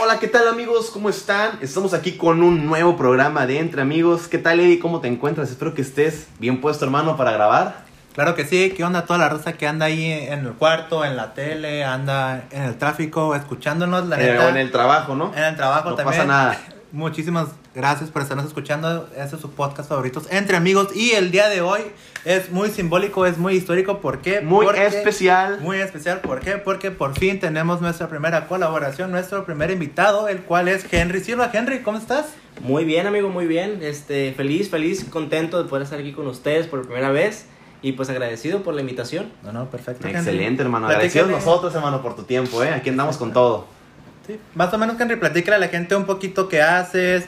Hola, ¿qué tal amigos? ¿Cómo están? Estamos aquí con un nuevo programa de Entre Amigos. ¿Qué tal, Eddie? ¿Cómo te encuentras? Espero que estés bien puesto, hermano, para grabar. Claro que sí, ¿qué onda toda la raza que anda ahí en el cuarto, en la tele, anda en el tráfico, escuchándonos, la Eh, neta? o en el trabajo, ¿no? En el trabajo No también. pasa nada. Muchísimas gracias por estarnos escuchando. Este es su podcast favoritos entre amigos. Y el día de hoy es muy simbólico, es muy histórico. ¿Por qué? Muy Porque- especial. Muy especial. ¿Por qué? Porque por fin tenemos nuestra primera colaboración, nuestro primer invitado, el cual es Henry Silva. Henry, ¿cómo estás? Muy bien, amigo, muy bien. Este, feliz, feliz, contento de poder estar aquí con ustedes por primera vez y pues agradecido por la invitación. No, no, perfecto. Henry. Excelente, hermano. Agradecidos nosotros, hermano, por tu tiempo, ¿eh? Aquí andamos con todo. Sí, más o menos, Henry, platícale a la gente un poquito qué haces,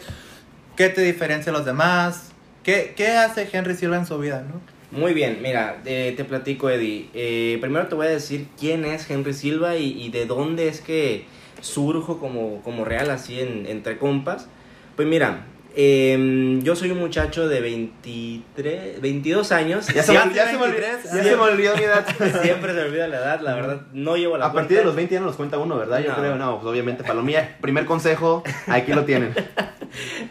qué te diferencia de los demás, qué, qué hace Henry Silva en su vida, ¿no? Muy bien, mira, eh, te platico, Eddie. Eh, primero te voy a decir quién es Henry Silva y, y de dónde es que surjo como, como real, así en, entre compas. Pues mira, em, yo soy un muchacho de 23, 22 años. Ya se, me, ya se me olvidó, 23, ya se me olvidó mi edad. Siempre se olvida la edad, la verdad, no llevo la A partir de los 20 ya no los cuenta uno, ¿verdad? Yo creo, no, pues obviamente, Palomilla, primer consejo, aquí lo tienen.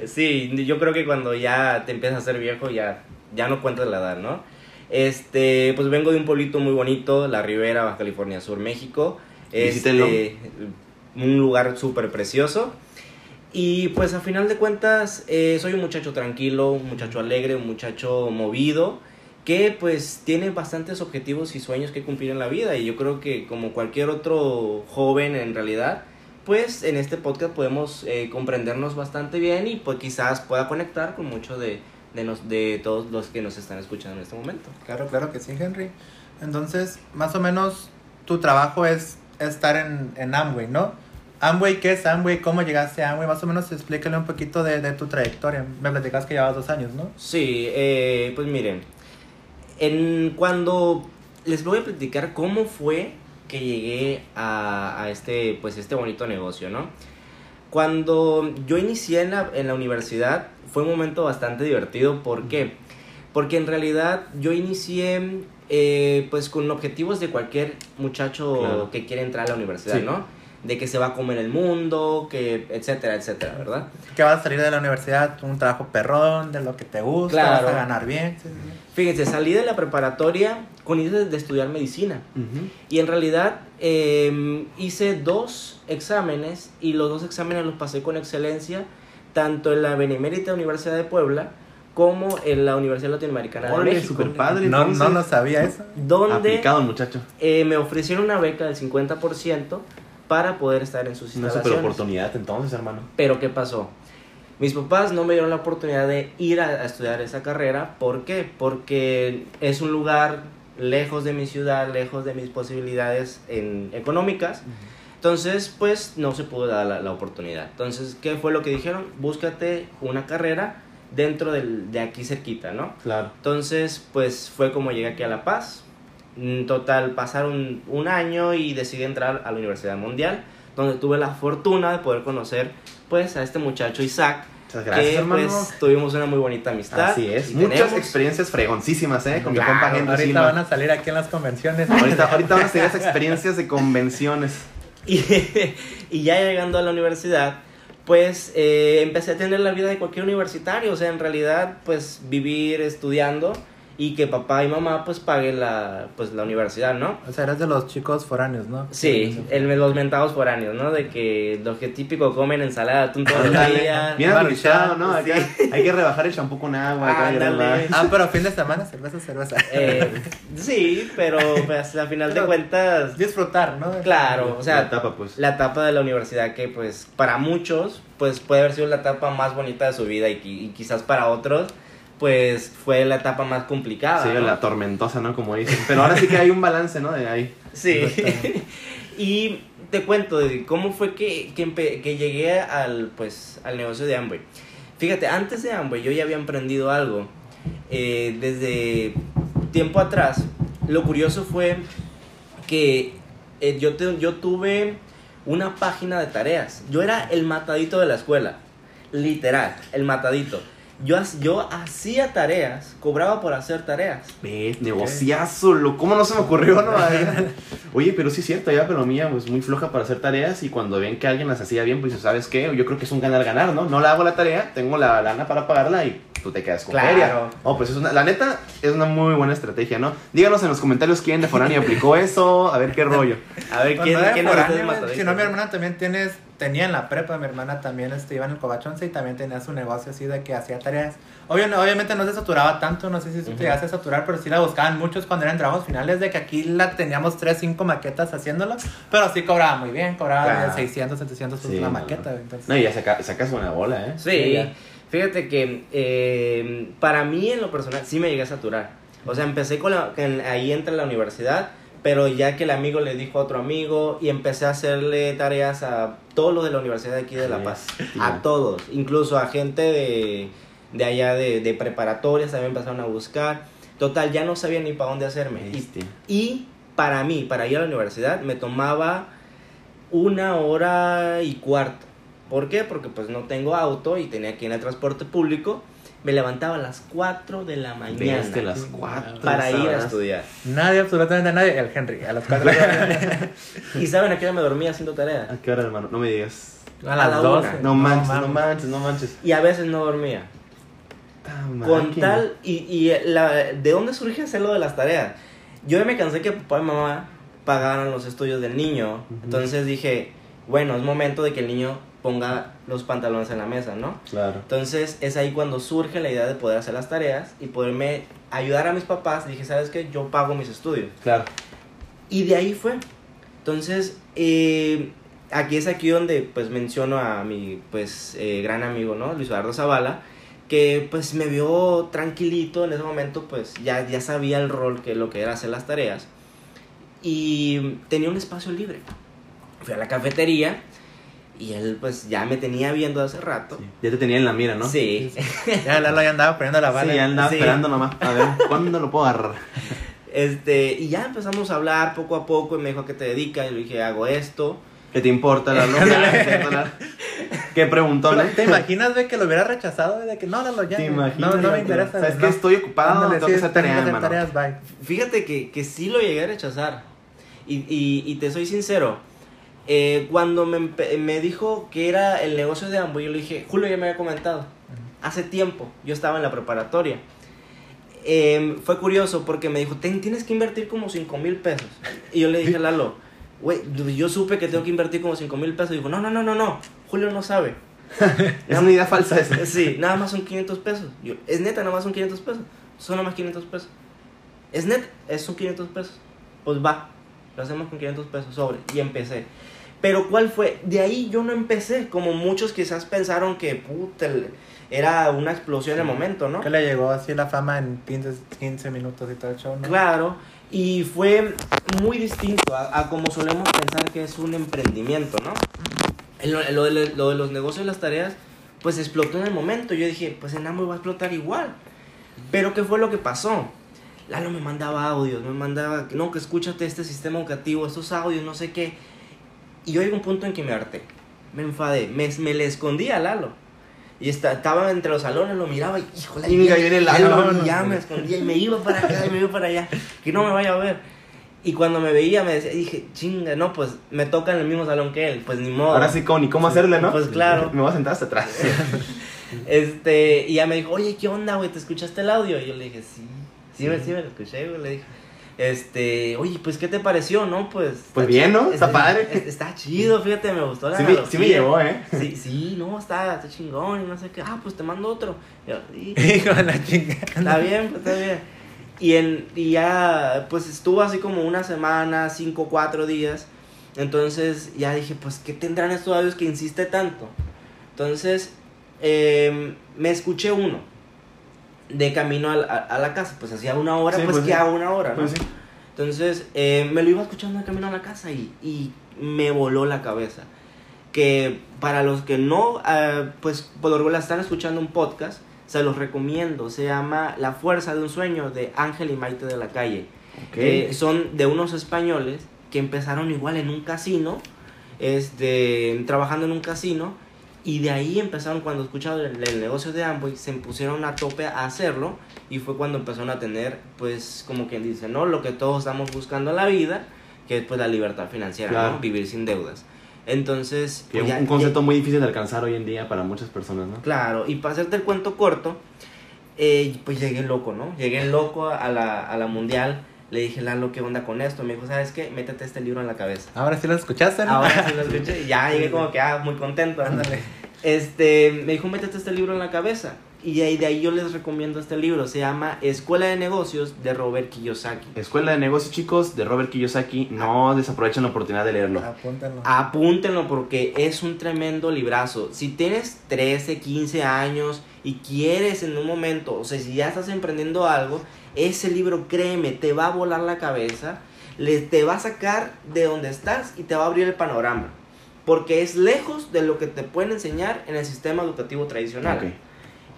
Sí, yo creo que cuando ya te empiezas a ser viejo ya, ya no cuentas la edad, ¿no? Este, pues vengo de un pueblito muy bonito, La Ribera, Baja California Sur, México. Visítenlo. Este, un lugar súper precioso. Y pues a final de cuentas eh, soy un muchacho tranquilo, un muchacho alegre, un muchacho movido que pues tiene bastantes objetivos y sueños que cumplir en la vida y yo creo que como cualquier otro joven en realidad pues en este podcast podemos eh, comprendernos bastante bien y pues quizás pueda conectar con muchos de, de, nos- de todos los que nos están escuchando en este momento. Claro, claro que sí, Henry. Entonces, más o menos, tu trabajo es estar en, en Amway, ¿no? Amway, ¿qué es Amway? ¿Cómo llegaste a Amway? Más o menos explícale un poquito de, de tu trayectoria. Me platicas que llevas dos años, ¿no? Sí, eh, pues miren, en cuando les voy a platicar cómo fue que llegué a, a este, pues este bonito negocio, ¿no? Cuando yo inicié en la, en la universidad fue un momento bastante divertido, ¿por qué? Porque en realidad yo inicié eh, pues con objetivos de cualquier muchacho Claro. que quiere entrar a la universidad, Sí. ¿no? De que se va a comer el mundo, que etcétera, etcétera, ¿verdad? Que vas a salir de la universidad, un trabajo perrón, de lo que te gusta, Claro. vas a ganar bien. sí, sí. Fíjense, salí de la preparatoria con ideas de estudiar medicina. Y en realidad eh, hice dos exámenes y los dos exámenes los pasé con excelencia, tanto en la Benemérita Universidad de Puebla como en la Universidad Latinoamericana de Órale, México. super padre. No, entonces. no lo sabía eso. Donde Aplicado, muchacho. eh, me ofrecieron una beca del 50% para poder estar en sus Una instalaciones. super oportunidad entonces, hermano. Pero ¿qué pasó? Mis papás no me dieron la oportunidad de ir a, a estudiar esa carrera. ¿Por qué? Porque es un lugar lejos de mi ciudad, lejos de mis posibilidades en, económicas. Entonces, pues no se pudo dar la, la oportunidad. Entonces, ¿qué fue lo que dijeron? Búscate una carrera dentro del, de aquí cerquita, ¿no? Claro. Entonces, pues fue como llegué aquí a La Paz. En total, pasaron un año y decidí entrar a la Universidad Mundial, donde tuve la fortuna de poder conocer, pues, a este muchacho Isaac, Muchas gracias, que, hermano. pues, tuvimos una muy bonita amistad. Así es. Muchas tenemos. experiencias fregoncísimas, ¿eh? Con mi Claro, compa Henry ahorita Silva. van a salir aquí en las convenciones. Ahorita, ahorita van a ser esas experiencias de convenciones. Y, y ya llegando a la universidad, pues eh, empecé a tener la vida de cualquier universitario, o sea, en realidad, pues vivir estudiando y que papá y mamá pues paguen la, pues, la universidad, ¿no? O sea, eres de los chicos foráneos, ¿no? Sí, el, los mentados foráneos, ¿no? De que los que típico comen ensalada de atún todo el día. Bien administrado, ¿no? Acá Hay que rebajar el champú con agua. acá. ¿verdad? Ah, pero fin de semana, cerveza, cerveza. Eh, sí, pero pues a final de Pero- cuentas, Disfrutar, ¿no? claro, o sea, La etapa, pues. la etapa de la universidad que pues para muchos pues puede haber sido la etapa más bonita de su vida y, y quizás para otros pues fue la etapa más complicada. Sí, ¿no? la tormentosa, ¿no? Como dicen. Pero ahora sí que hay un balance, ¿no? De ahí. Sí. y te cuento de cómo fue que, que llegué al, pues, al negocio de Amway. Fíjate, antes de Amway yo ya había emprendido algo. eh, desde tiempo atrás, lo curioso fue que eh, yo, te- yo tuve una página de tareas. Yo era el matadito de la escuela. Literal, el matadito. Yo, ha- yo hacía tareas, cobraba por hacer tareas. Ve, negociazo, lo, ¿cómo no se me ocurrió, no? Oye, pero sí es cierto, ya pero mía pues muy floja para hacer tareas y cuando ven que alguien las hacía bien, pues ¿sabes qué? Yo creo que es un ganar-ganar, ¿no? No la hago la tarea, tengo la lana para pagarla y tú te quedas con Claro. feria. Oh, pues es una, la neta, es una muy buena estrategia, ¿no? Díganos en los comentarios quién de Forani aplicó eso, a ver qué rollo. A ver, ¿quién, quién Si no, mi hermana también tienes, tenía en la prepa, mi hermana también este, iba en el Covachonce y también tenía su negocio así de que hacía tareas. Obvio, no- obviamente no se saturaba tanto, no sé si tú Ujú. te llegaste a saturar, pero sí la buscaban muchos cuando eran trabajos finales, de que aquí la teníamos 3, 5 maquetas haciéndolo, pero sí cobraba muy bien, cobraba Claro. de 600, 700 pesos Sí, la no, maqueta. entonces- No, y ya saca- sacas buena bola, ¿eh? Sí, ya. fíjate que eh, para mí en lo personal sí me llegué a saturar. O sea, empecé con la, ahí entre la universidad, pero ya que el amigo le dijo a otro amigo y empecé a hacerle tareas a todos los de la universidad de aquí de La Paz. A todos, incluso a gente de, de allá de, de preparatorias también empezaron a buscar. Total, ya no sabía ni para dónde hacerme. Y, y para mí, para ir a la universidad, me tomaba una hora y cuarto. ¿Por qué? Porque pues no tengo auto y tenía que ir en el transporte público. Me levantaba a las 4 de la mañana Desde las cuatro. para ir a estudiar. Nadie, absolutamente nadie, el Henry, a las 4 ¿Y saben a qué hora me dormía haciendo tareas? ¿A qué hora, hermano? No me digas. a A las la 12. una. No manches, no mames. manches, no manches. Y a veces no dormía. Ah, Con tal, y, y la, ¿de dónde surge hacer lo de las tareas? Yo me cansé que papá y mamá pagaran los estudios del niño. Ujú. Entonces dije, bueno, es momento de que el niño ponga los pantalones en la mesa, ¿no? Claro. Entonces es ahí cuando surge la idea de poder hacer las tareas y poderme ayudar a mis papás. Dije, ¿sabes qué? Yo pago mis estudios. Claro. Y de ahí fue. Entonces, eh, aquí es aquí donde pues menciono a mi pues eh, gran amigo, ¿no? Luis Eduardo Zavala, que pues me vio tranquilito en ese momento, pues ya, ya sabía el rol que lo que era hacer las tareas. Y tenía un espacio libre. Fui a la cafetería y él pues ya me tenía viendo hace rato. Sí. Ya te tenía en la mira, ¿no? Sí. Ya Lalo ya andaba poniendo la bala. Sí, ya andaba Sí. esperando nomás. A ver, ¿cuándo lo puedo agarrar? Este, y ya empezamos a hablar poco a poco y me dijo a qué te dedicas y le dije, hago esto. ¿Qué te importa la loca? ¿Qué preguntó, no? ¿Te imaginas de que lo hubiera rechazado? De que no, Lalo, ya. ¿Te güey. imaginas? No, no me interesa. ¿Sabes güey, que no. estoy ocupado? Ándale, tengo sí, que hacer tareas, bye. Fíjate que, que sí lo llegué a rechazar. Y, y, y te soy sincero. Eh, cuando me, me dijo que era el negocio de Ambo, yo le dije, Julio ya me había comentado. Hace tiempo, yo estaba en la preparatoria. Eh, fue curioso porque me dijo, "Ten- tienes que invertir como 5 mil pesos. Y yo le dije a Lalo, güey, yo supe que tengo que invertir como 5 mil pesos. Y dijo, no, no, no, no, no, Julio no sabe. Es una idea falsa esa. Sí, nada más son 500 pesos. Yo, es neta, nada más son 500 pesos. Son nada más 500 pesos. Es neta, es son 500 pesos. Pues va, lo hacemos con 500 pesos sobre. Y empecé. Pero ¿cuál fue? De ahí yo no empecé. Como muchos quizás pensaron que puta, era una explosión en el momento, ¿no? Que le llegó así la fama en 15, 15 minutos y todo el show, ¿no? Claro, y fue muy distinto a, a como solemos pensar que es un emprendimiento, ¿no? Lo, lo de, lo de los negocios y las tareas, pues explotó en el momento. Yo dije, pues en Amway va a explotar igual. Pero ¿qué fue lo que pasó? Lalo me mandaba audios, me mandaba, no, que escúchate este sistema educativo, estos audios, no sé qué. Y yo llegó un punto en que me harté, me enfadé, me, me le escondí a Lalo. Y esta- estaba entre los salones, lo miraba y, híjole, y ya Lalo. ya me escondía y me iba para acá y me iba para allá, que no me vaya a ver. Y cuando me veía, me decía, dije, chinga, no, pues me toca en el mismo salón que él, pues ni modo. Ahora sí, ¿cómo, ni cómo hacerle, ¿no? Pues claro. Me voy a sentar hasta atrás. Este, y ya me dijo, oye, ¿qué onda, güey? ¿Te escuchaste el audio? Y yo le dije, sí, sí, me- sí me lo escuché, güey, le dije. Este, oye, pues, ¿qué te pareció, no? Pues. Pues bien, ¿no? Está padre. es- Está chido, fíjate, me gustó la Sí me, sí me llevó, ¿eh? Sí, sí, no, está, está chingón y no sé qué. Ah, pues te mando otro. Y yo, "Sí, Hijo de la chingada. Está bien, pues está bien. Y, en, y ya, pues estuvo así como una semana, cinco, cuatro días. Entonces ya dije, pues, ¿qué tendrán estos audios que insiste tanto? Entonces, em, me escuché uno de camino a, la- a la casa. Pues hacía una hora, Sí, pues, pues que sí. a una hora, ¿no? Pues sí. Entonces, eh, me lo iba escuchando de camino a la casa y, y me voló la cabeza. Que para los que no, eh, pues por lo regular están escuchando un podcast, se los recomiendo. Se llama La Fuerza de un Sueño de Ángel y Maite de la Calle. Ok. que son de unos españoles que empezaron igual en un casino, este, trabajando en un casino Y de ahí empezaron, cuando escucharon el, el negocio de Amway, se pusieron a tope a hacerlo y fue cuando empezaron a tener, pues, como quien dice, ¿no? Lo que todos estamos buscando en la vida, que es pues la libertad financiera, Claro. ¿no? Vivir sin deudas. Entonces, pues, un, ya- un concepto muy difícil de alcanzar hoy en día para muchas personas, ¿no? Claro, y para hacerte el cuento corto, eh, pues llegué loco, ¿no? Llegué loco a la, a la mundial. Le dije, Lalo, ¿qué onda con esto? Me dijo, ¿sabes qué? Métete este libro en la cabeza. Ahora sí lo escuchaste, ¿no? Ahora sí lo escuché y ya llegué como que, ah, muy contento. Ándale. Este, me dijo, métete este libro en la cabeza. Y de ahí, de ahí yo les recomiendo este libro. Se llama Escuela de Negocios de Robert Kiyosaki. Escuela de Negocios, chicos, de Robert Kiyosaki. No desaprovechen la oportunidad de leerlo. Apúntalo. Apúntenlo porque es un tremendo librazo. Si tienes 13, 15 años y quieres en un momento, o sea, si ya estás emprendiendo algo, ese libro, créeme, te va a volar la cabeza, le, te va a sacar de donde estás y te va a abrir el panorama. Porque es lejos de lo que te pueden enseñar en el sistema educativo tradicional.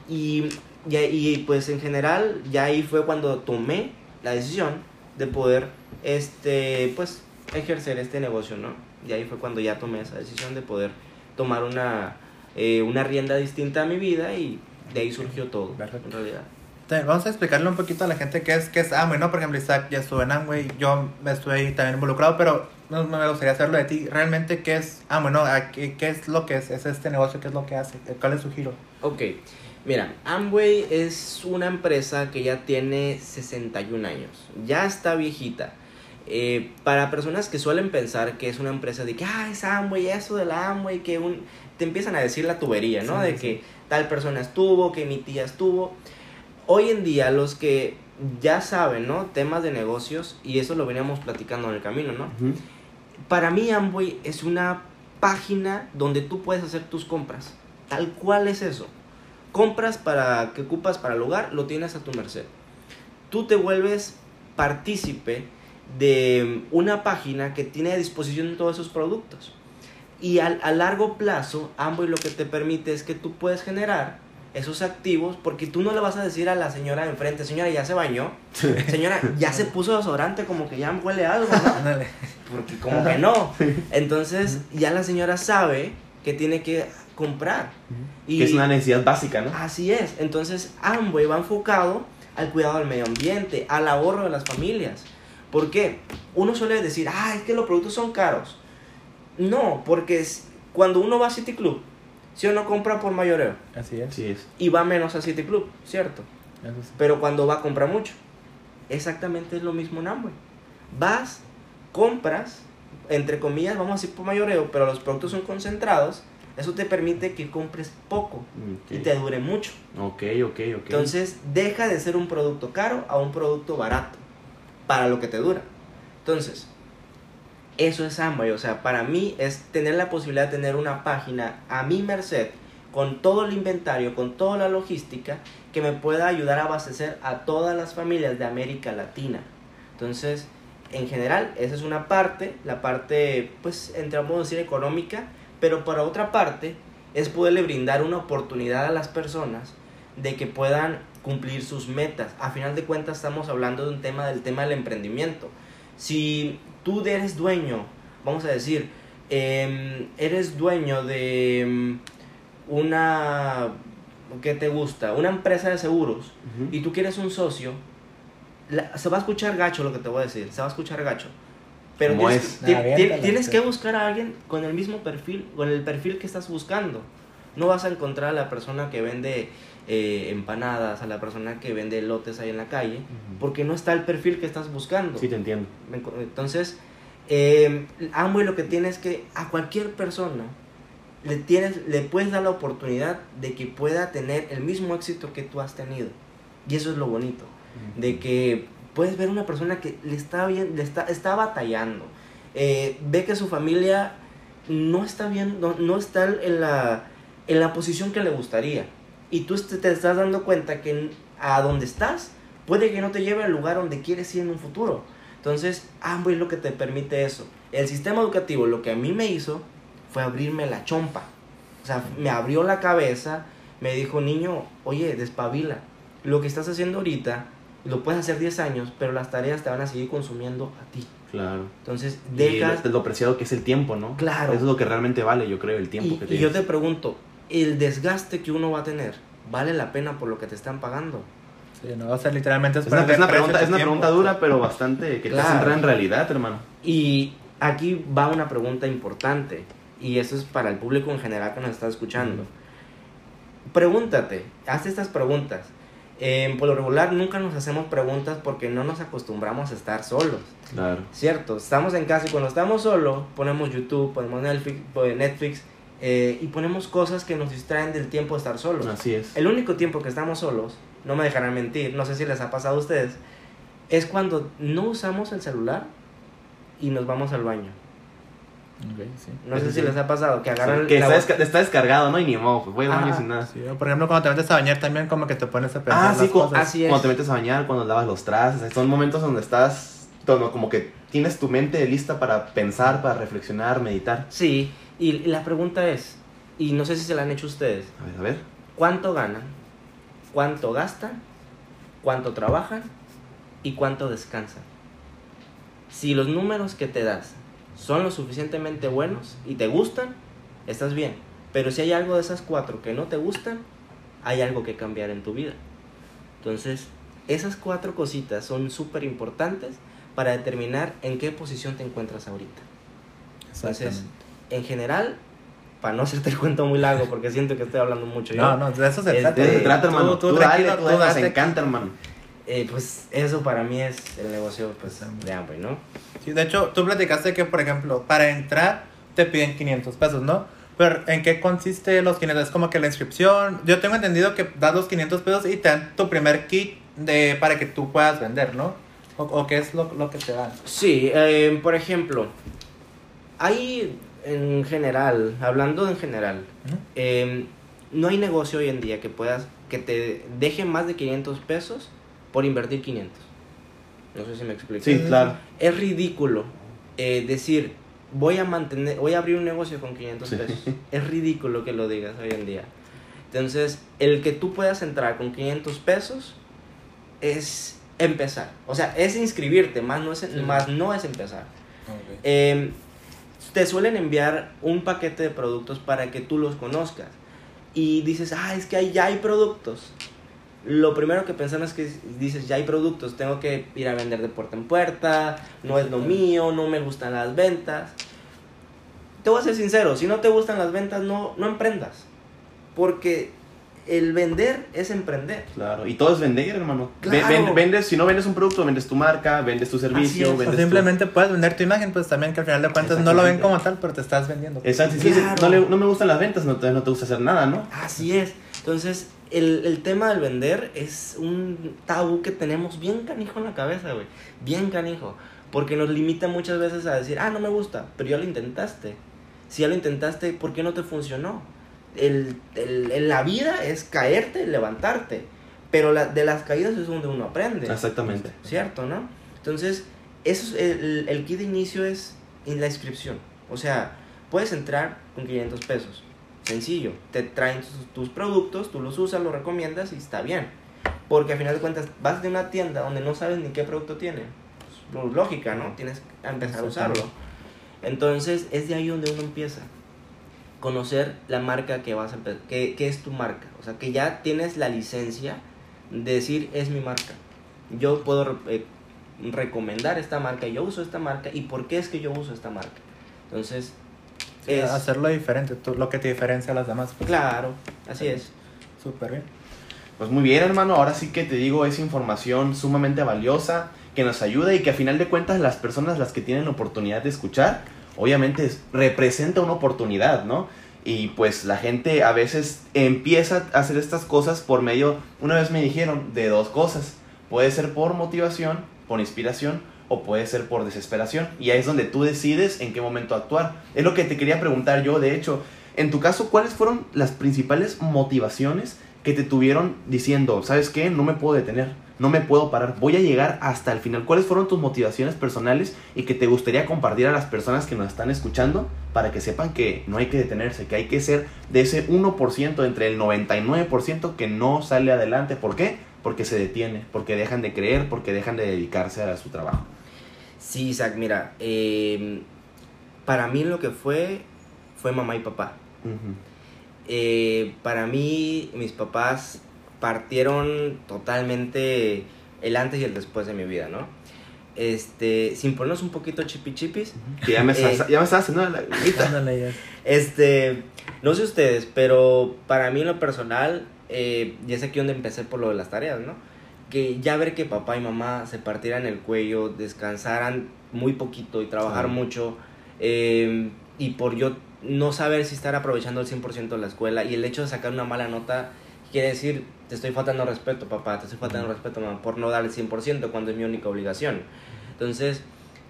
Y, y, y, pues en general ya ahí fue cuando tomé la decisión de poder este pues ejercer este negocio, ¿no? Y ahí fue cuando ya tomé esa decisión de poder tomar una, eh, una rienda distinta a mi vida y de ahí surgió todo, Perfecto. en realidad. Te- Vamos a explicarle un poquito a la gente qué es, qué es Amway, ¿no? Por ejemplo, Isaac ya estuvo en Amway, yo estuve ahí también involucrado, pero no me gustaría hacerlo de ti. ¿Realmente qué es Amway, no? ¿A ¿Qué, qué es lo que es? ¿Es este negocio? ¿Qué es lo que hace? ¿Cuál es su giro? Ok, mira, Amway es una empresa que ya tiene 61 años, ya está viejita. Eh, para personas que suelen pensar que es una empresa de que, ah, es Amway, eso de la Amway, que un... te empiezan a decir la tubería, ¿no? Sí, de sí. que tal persona estuvo, que mi tía estuvo. Hoy en día los que ya saben, ¿no? Temas de negocios, y eso lo veníamos platicando en el camino, ¿no? Para mí Amway es una página donde tú puedes hacer tus compras. Tal cual es eso. Compras para que ocupas para el hogar, lo tienes a tu merced. Tú te vuelves partícipe de una página que tiene a disposición todos esos productos. Y al- a largo plazo, Amway lo que te permite es que tú puedes generar esos activos porque tú no le vas a decir a la señora de enfrente, señora, ya se bañó, señora, ya se puso desodorante, como que ya huele algo, porque como que no. Entonces ya la señora sabe que tiene que comprar. Y Que es una necesidad básica, ¿no? así es. Entonces Amway va enfocado al cuidado del medio ambiente, al ahorro de las familias. ¿Por qué? Uno suele decir, ah, es que los productos son caros. No, porque es- cuando uno va a City Club, si uno compra por mayoreo Así es. Así es. y va menos a City Club, ¿cierto? Eso sí. Pero cuando va a comprar mucho. Exactamente es lo mismo en Amway. Vas, compras, entre comillas, vamos a decir por mayoreo, pero los productos son concentrados. Eso te permite que compres poco y te dure mucho. ok, ok. ok. Entonces, deja de ser un producto caro a un producto barato para lo que te dura. Entonces, eso es Amway. O sea, para mí es tener la posibilidad de tener una página a mi merced con todo el inventario, con toda la logística que me pueda ayudar a abastecer a todas las familias de América Latina. Entonces, en general, esa es una parte, la parte, pues, entre vamos a decir económica, pero por otra parte, es poderle brindar una oportunidad a las personas de que puedan cumplir sus metas. A final de cuentas estamos hablando de un tema del tema del emprendimiento. Si tú eres dueño, vamos a decir, em, eres dueño de em, una, ¿qué te gusta? Una empresa de seguros y tú quieres un socio, la- se va a escuchar gacho lo que te voy a decir, se va a escuchar gacho. Pero ¿Cómo tienes, es? ti- ti- Aviéntala, tienes que buscar a alguien con el mismo perfil, con el perfil que estás buscando. No vas a encontrar a la persona que vende eh, empanadas, a la persona que vende lotes ahí en la calle, porque no está el perfil que estás buscando. Sí, te entiendo. Entonces, eh, Amway lo que tiene es que a cualquier persona le, tienes, le puedes dar la oportunidad de que pueda tener el mismo éxito que tú has tenido. Y eso es lo bonito. De que puedes ver una persona que le está bien, le está, está batallando. eh, ve que su familia no está bien, no, no está en la, en la posición que le gustaría. Y tú te, te estás dando cuenta que a donde estás puede que no te lleve al lugar donde quieres ir en un futuro. Entonces, Amway es lo que te permite eso. El sistema educativo lo que a mí me hizo fue abrirme la chompa. O sea, me abrió la cabeza, me dijo, niño, oye, despabila. Lo que estás haciendo ahorita lo puedes hacer 10 años, pero las tareas te van a seguir consumiendo a ti. Claro. Entonces, Y dejas... lo, lo preciado que es el tiempo, ¿no? Claro. Eso es lo que realmente vale, yo creo, el tiempo Y, que y yo tienes. te pregunto, el desgaste que uno va a tener vale la pena por lo que te están pagando. Sí, no, o sea, literalmente es, Es una, es pregunta, es una pregunta dura, pero bastante que te entrar en realidad, hermano. Y aquí va una pregunta importante, y eso es para el público en general que nos está escuchando. Pregúntate, haz estas preguntas. Eh, por lo regular nunca nos hacemos preguntas porque no nos acostumbramos a estar solos. Claro. Cierto, estamos en casa y cuando estamos solos ponemos YouTube, ponemos Netflix, pues, Netflix eh, y ponemos cosas que nos distraen del tiempo de estar solos. Así es. El único tiempo que estamos solos, no me dejarán mentir, no sé si les ha pasado a ustedes, es cuando no usamos el celular y nos vamos al baño. Ok, sí. No sé Sí, si les ha pasado que Sí, agarran que la está, desca- está descargado, ¿no? Y ni modo, pues voy al baño sin nada. Por ejemplo, cuando te metes a bañar también como que te pones a pensar Ah, sí, las cosas. así es. cuando te metes a bañar, cuando lavas los trastes, son momentos donde estás, como que tienes tu mente lista para pensar, para reflexionar, meditar. Sí, y, la pregunta es, y no sé si se la han hecho ustedes, A ver, a ver. ¿cuánto ganan? ¿Cuánto gastan? ¿Cuánto trabajan? ¿Y cuánto descansan? Si los números que te das son lo suficientemente buenos y te gustan, estás bien. Pero si hay algo de esas cuatro que no te gustan, hay algo que cambiar en tu vida. Entonces, esas cuatro cositas son súper importantes para determinar en qué posición te encuentras ahorita. Entonces. En general, para no hacerte el cuento muy largo, porque siento que estoy hablando mucho yo, No, no, de eso se Este, trata. De eso se trata, tú- hermano. tú Tú, dale, tú tú dale, date. encanta, hermano. eh, pues eso para mí es el negocio pues, de Amway, ¿no? Sí, de hecho, tú platicaste que, por ejemplo, para entrar te piden 500 pesos, ¿no? Pero ¿en qué consiste los 500? Es como que la inscripción. Yo tengo entendido que das los 500 pesos y te dan tu primer kit de, para que tú puedas vender, ¿no? O, o qué es lo, lo que te dan. Sí, eh, por ejemplo, hay en general, hablando en general, eh, no hay negocio hoy en día que puedas, que te deje más de 500 pesos por invertir 500. No sé si me explico. Sí, claro. Es ridículo eh, decir, voy a mantener, voy a abrir un negocio con 500 Sí. pesos. Es ridículo que lo digas hoy en día. Entonces, el que tú puedas entrar con 500 pesos es empezar. O sea, es inscribirte, más no es, más no es empezar. Eh, te suelen enviar un paquete de productos para que tú los conozcas. Y dices, ah, es que ahí ya hay productos. Lo primero que pensamos es que dices, ya hay productos, tengo que ir a vender de puerta en puerta, no es lo mío, no me gustan las ventas. Te voy a ser sincero, si no te gustan las ventas, no, no emprendas. Porque el vender es emprender. Claro, y todo es vender, hermano. Claro. ven- vendes, si no vendes un producto, vendes tu marca, vendes tu servicio, Así es. O vendes tu- simplemente puedes vender tu imagen, pues también que al final de cuentas no lo ven como tal, pero te estás vendiendo. Exacto, Claro. no, le- no me gustan las ventas, no te, no te gusta hacer nada, ¿no? Así es. Entonces, el, el tema del vender es un tabú que tenemos bien canijo en la cabeza, güey. Bien canijo. Porque nos limita muchas veces a decir, ah, no me gusta, pero ya lo intentaste. Si ya lo intentaste, ¿por qué no te funcionó? El, el- la vida es caerte y levantarte. Pero la- de las caídas es donde uno aprende. Exactamente. ¿Cierto, no? Entonces, eso es el, el kit de inicio es en la inscripción. O sea, puedes entrar con 500 pesos. Sencillo. Te traen tus, tus productos, tú los usas, los recomiendas y está bien. Porque al final de cuentas vas de una tienda donde no sabes ni qué producto tiene. Pues, lógica, ¿no? Tienes que empezar a usarlo. Entonces, es de ahí donde uno empieza. Conocer la marca que vas a empe- que, que es tu marca. O sea, que ya tienes la licencia de decir es mi marca. Yo puedo eh, recomendar esta marca, yo uso esta marca y por qué es que yo uso esta marca. Entonces, es Hacerlo diferente, tú- lo que te diferencia a las demás. Pues, claro, así es. Súper bien. Pues muy bien, hermano. Ahora sí que te digo, es información sumamente valiosa que nos ayuda y que a final de cuentas las personas las que tienen la oportunidad de escuchar, obviamente es- representa una oportunidad, ¿no? Y pues la gente a veces empieza a hacer estas cosas por medio, una vez me dijeron, de dos cosas. Puede ser por motivación, por inspiración o puede ser por desesperación. Y ahí es donde tú decides en qué momento actuar. Es lo que te quería preguntar yo, de hecho. En tu caso, ¿cuáles fueron las principales motivaciones que te tuvieron diciendo, ¿sabes qué? No me puedo detener, no me puedo parar, voy a llegar hasta el final. ¿Cuáles fueron tus motivaciones personales y que te gustaría compartir a las personas que nos están escuchando para que sepan que no hay que detenerse, que hay que ser de ese 1% entre el 99% que no sale adelante? ¿Por qué? Porque se detiene, porque dejan de creer, porque dejan de dedicarse a su trabajo. Sí, Isaac, mira, eh, para mí lo que fue fue mamá y papá. Eh, para mí, mis papás partieron totalmente el antes y el después de mi vida, ¿no? Este, sin ponernos un poquito chipi chipis. Que ya me, Eh, estás- ya me estás haciendo la grita. Ya. Este, no sé ustedes, pero para mí en lo personal, eh, y es aquí donde empecé por lo de las tareas, ¿no? Que ya ver que papá y mamá se partieran el cuello, descansaran muy poquito y trabajar Sí. mucho, eh, y por yo no saber si estar aprovechando el 100% de la escuela, y el hecho de sacar una mala nota quiere decir, te estoy faltando respeto, papá, te estoy faltando respeto, mamá, por no dar el 100% cuando es mi única obligación. Entonces,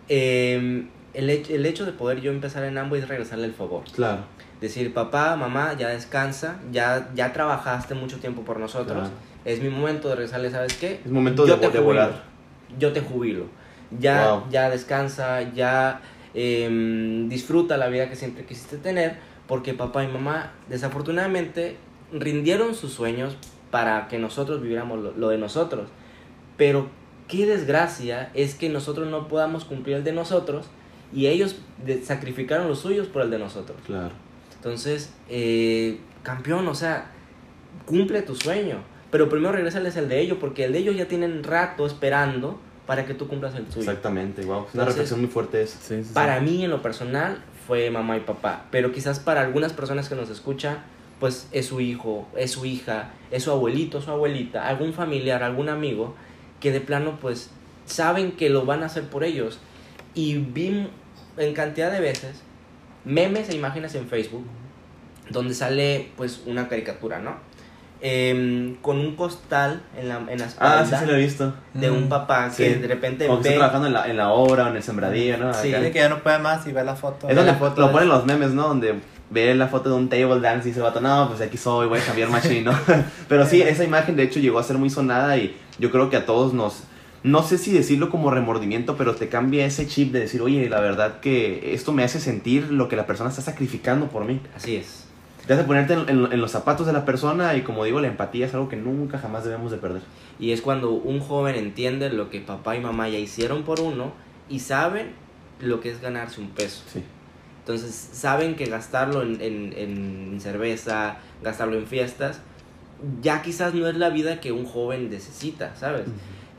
eh, el, hecho, el hecho de poder yo empezar en ambos es regresarle el favor Claro. decir, papá, mamá, ya descansa, ya, ya trabajaste mucho tiempo por nosotros, Claro. es mi momento de rezarle, ¿sabes qué? Es momento Yo de, te de jubilo, volar. Yo te jubilo. Ya, Wow. ya descansa, ya em, disfruta la vida que siempre quisiste tener, porque papá y mamá, desafortunadamente, rindieron sus sueños para que nosotros viviéramos lo, lo de nosotros. Pero qué desgracia es que nosotros no podamos cumplir el de nosotros y ellos sacrificaron los suyos por el de nosotros. Claro. Entonces, eh, campeón, o sea, cumple tu sueño. Pero primero regresales el de ellos, porque el de ellos ya tienen rato esperando para que tú cumplas el suyo. Exactamente, wow. Es una Entonces- reflexión muy fuerte esa. Sí, sí, sí. Para mí, en lo personal, fue mamá y papá. Pero quizás para algunas personas que nos escuchan, pues es su hijo, es su hija, es su abuelito, su abuelita, algún familiar, algún amigo, que de plano, pues, saben que lo van a hacer por ellos. Y vi en cantidad de veces memes e imágenes en Facebook donde sale, pues, una caricatura, ¿no? Em, con un costal en la, en la espalda Ah, sí, se lo he visto. de un Mm. papá que Sí. de repente Como que ve... está trabajando en la, en la obra o en el sembradío, ¿no? Sí. Acá. Que ya no puede más y ve la foto. Es donde la foto lo de- ponen los memes, ¿no? Donde ve la foto de un table dance y dice, vato, no, pues aquí soy, voy a cambiar machine, ¿no? Pero sí, esa imagen de hecho llegó a ser muy sonada y yo creo que a todos nos... No sé si decirlo como remordimiento, pero te cambia ese chip de decir, oye, la verdad que esto me hace sentir lo que la persona está sacrificando por mí. Así es. Te hace ponerte en, en- en los zapatos de la persona y como digo, la empatía es algo que nunca jamás debemos de perder. Y es cuando un joven entiende lo que papá y mamá ya hicieron por uno y saben lo que es ganarse un peso. Sí. Entonces saben que gastarlo en, cerveza, gastarlo en fiestas, ya quizás no es la vida que un joven necesita, ¿sabes?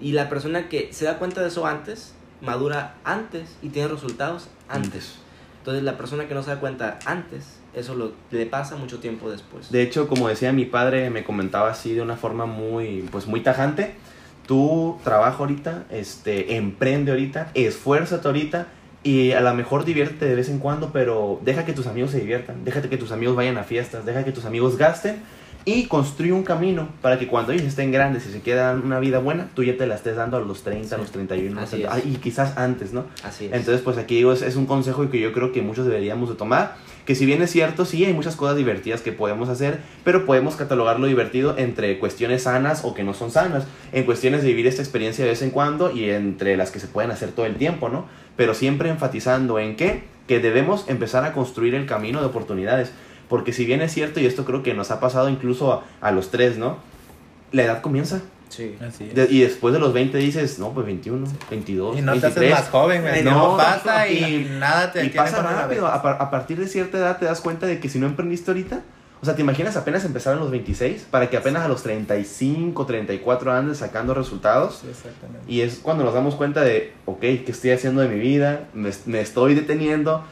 Y la persona que se da cuenta de eso antes, madura antes y tiene resultados antes. Entonces la persona que no se da cuenta antes, eso lo, le pasa mucho tiempo después. De hecho, como decía mi padre, me comentaba así de una forma muy, pues muy tajante. Tú trabaja ahorita, este, emprende ahorita, esfuérzate ahorita y a lo mejor diviértete de vez en cuando, pero deja que tus amigos se diviertan, déjate que tus amigos vayan a fiestas, deja que tus amigos gasten y construye un camino para que cuando ellos estén grandes y se quieran una vida buena, tú ya te la estés dando a los 30, a los 31, Así a los- es. ah, y quizás antes, ¿no? Así es. Entonces, pues aquí digo, es, es un consejo que yo creo que muchos deberíamos de tomar, que si bien es cierto, sí hay muchas cosas divertidas que podemos hacer, pero podemos catalogar lo divertido entre cuestiones sanas o que no son sanas, en cuestiones de vivir esta experiencia de vez en cuando y entre las que se pueden hacer todo el tiempo, ¿no? Pero siempre enfatizando en qué, que debemos empezar a construir el camino de oportunidades, porque si bien es cierto, y esto creo que nos ha pasado incluso a, a los tres, ¿no? La edad comienza. Sí. Así es. De- y después de los 20 dices, no, pues 21, 22, Y no te 23. haces más joven, güey. No, no, pasa y, y- nada te Y pasa rápido, a, a partir de cierta edad te das cuenta de que si no emprendiste ahorita, o sea, te imaginas apenas empezar a los 26, para que apenas a los 35, 34 andes sacando resultados. Sí, exactamente. Y es cuando nos damos cuenta de, ok, ¿qué estoy haciendo de mi vida? Me, me estoy deteniendo.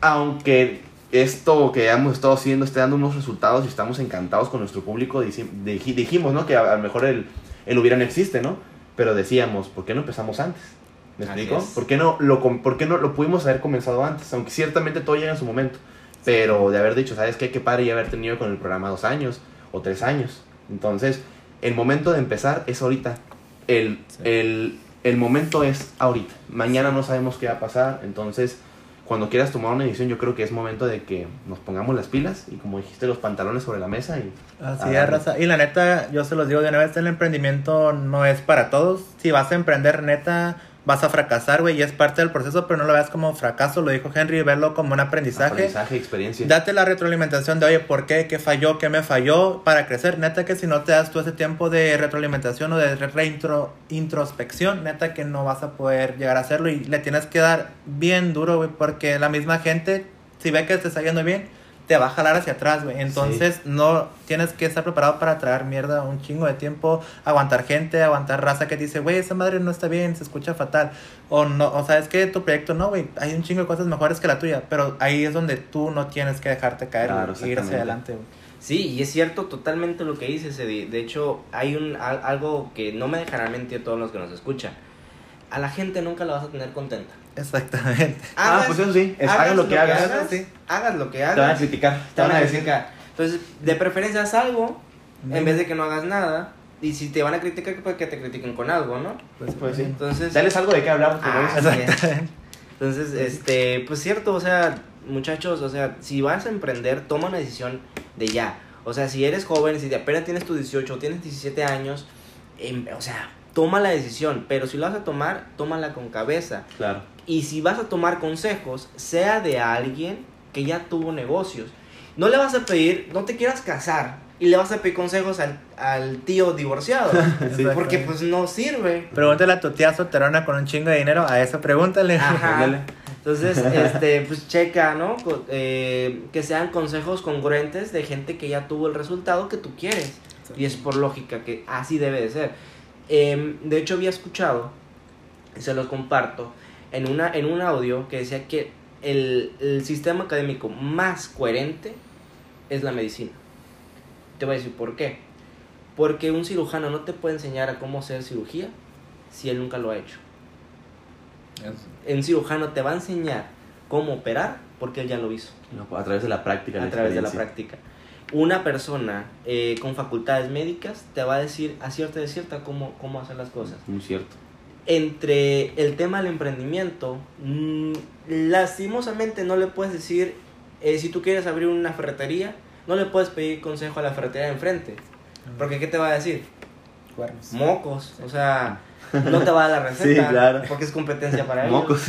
Aunque esto que hemos estado haciendo esté dando unos resultados y estamos encantados con nuestro público, dijimos, ¿no? Que a, a lo mejor el, el hubiera no existe, ¿no? Pero decíamos, ¿por qué no empezamos antes? ¿Me explico? ¿Por qué, no lo, ¿Por qué no lo pudimos haber comenzado antes? Aunque ciertamente todo llega en su momento. Pero de haber dicho, ¿sabes qué? Qué padre ya haber tenido con el programa dos años o tres años. Entonces, el momento de empezar es ahorita. El, Sí. el, el momento es ahorita. Mañana no sabemos qué va a pasar. Entonces, cuando quieras tomar una decisión, yo creo que es momento de que nos pongamos las pilas y, como dijiste, los pantalones sobre la mesa. Y Así es, raza. Y la neta, yo se los digo de una vez, el emprendimiento no es para todos. Si vas a emprender, neta, vas a fracasar, güey, y es parte del proceso, pero no lo veas como fracaso, lo dijo Henry, verlo como un aprendizaje. aprendizaje, experiencia. Date la retroalimentación de, oye, ¿por qué? ¿Qué falló? ¿Qué me falló? Para crecer. Neta que si no te das tú ese tiempo de retroalimentación o de re- reintro- introspección, neta que no vas a poder llegar a hacerlo y le tienes que dar bien duro, güey, porque la misma gente, si ve que te está yendo bien, te va a jalar hacia atrás, güey. Entonces, no tienes que estar preparado para traer mierda un chingo de tiempo, aguantar gente, aguantar raza que dice, güey, esa madre no está bien, se escucha fatal. O no, o sea, es que tu proyecto no, güey, hay un chingo de cosas mejores que la tuya, pero ahí es donde tú no tienes que dejarte caer Claro, y ir hacia adelante, güey. Sí, y es cierto totalmente lo que dices, Eddie. De hecho, hay un, al- algo que no me dejarán mentir todos los que nos escuchan. A la gente nunca la vas a tener contenta. Exactamente. Ah, pues eso sí, es- hagas lo que hagas. hagas, Sí. hagas lo que Te van a hagas, criticar. te van a criticar. Entonces, de preferencia haz algo en vez de que no hagas nada. Y si te van a criticar, pues que te critiquen con algo, ¿no? Pues, Pues sí. Entonces, Dales algo de qué hablar. Ah, es. Entonces, este, pues cierto, o sea, muchachos, o sea, si vas a emprender, toma una decisión de ya. O sea, si eres joven, si apenas tienes tus 18, tienes 17 años, em, o sea, toma la decisión, pero si lo vas a tomar, tómala con cabeza. Claro. Y si vas a tomar consejos, sea de alguien que ya tuvo negocios. No le vas a pedir, no te quieras casar y le vas a pedir consejos al, al tío divorciado. Sí. porque pues no sirve. Pregúntale a tu tía solterona con un chingo de dinero, a eso pregúntale. Ajá. Entonces, este, pues checa, ¿no? Eh, que sean consejos congruentes de gente que ya tuvo el resultado que tú quieres. Y es por lógica que así debe de ser. Em, de hecho, había escuchado, se los comparto, en, una, en un audio que decía que el, el sistema académico más coherente es la medicina. Te voy a decir por qué. Porque un cirujano no te puede enseñar a cómo hacer cirugía si él nunca lo ha hecho un cirujano te va a enseñar cómo operar porque él ya lo hizo No, a través de la práctica. a través de la práctica. Una persona eh, con facultades médicas te va a decir a cierta y cierta cómo, cómo hacer las cosas. Muy cierto. Entre el tema del emprendimiento, mm, lastimosamente no le puedes decir, eh, si tú quieres abrir una ferretería, no le puedes pedir consejo a la ferretería de enfrente. Porque ¿qué te va a decir? Cuernos. Mocos. O sea, no te va a dar la receta. Sí, claro. Porque es competencia para ellos. Mocos.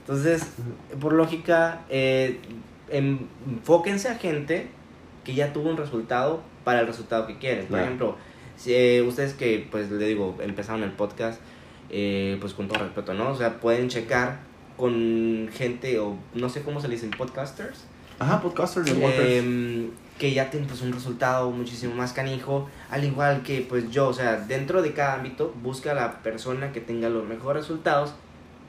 Entonces, por lógica, eh, em- enfóquense a gente que ya tuvo un resultado para el resultado que quieren. Por Claro. ejemplo, si, eh, ustedes que, pues, le digo, empezaron el podcast, eh, pues con todo respeto, ¿no? O sea, pueden checar con gente, o no sé cómo se le dicen, podcasters, Ajá, podcaster de Walters. em, que ya tienen pues un resultado muchísimo más canijo, al igual que pues yo, o sea, dentro de cada ámbito, busca a la persona que tenga los mejores resultados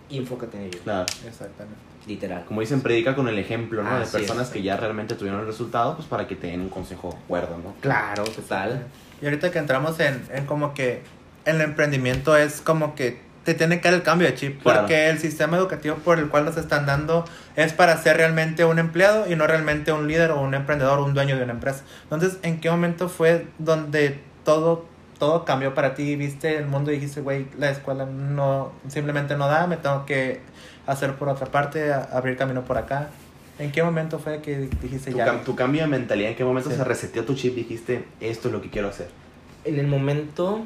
y enfócate en ello, Claro. Exactamente. Literal. Como dicen, predica con el ejemplo, ¿no? De personas es. que ya realmente tuvieron el resultado, pues para que te den un consejo cuerdo, ¿no? Claro, total. Y ahorita que entramos en, en como que el emprendimiento es como que te tiene que dar el cambio de chip, Claro. porque el sistema educativo por el cual nos están dando es para ser realmente un empleado y no realmente un líder o un emprendedor o un dueño de una empresa. Entonces, ¿en qué momento fue donde todo todo cambió para ti? ¿Viste el mundo y dijiste, güey, la escuela no simplemente no da, me tengo que hacer por otra parte, a- abrir camino por acá? ¿En qué momento fue que dijiste Tu, ya? cam- tu cambio de mentalidad, ¿en qué momento Sí. se reseteó tu chip? Dijiste, esto es lo que quiero hacer. En el momento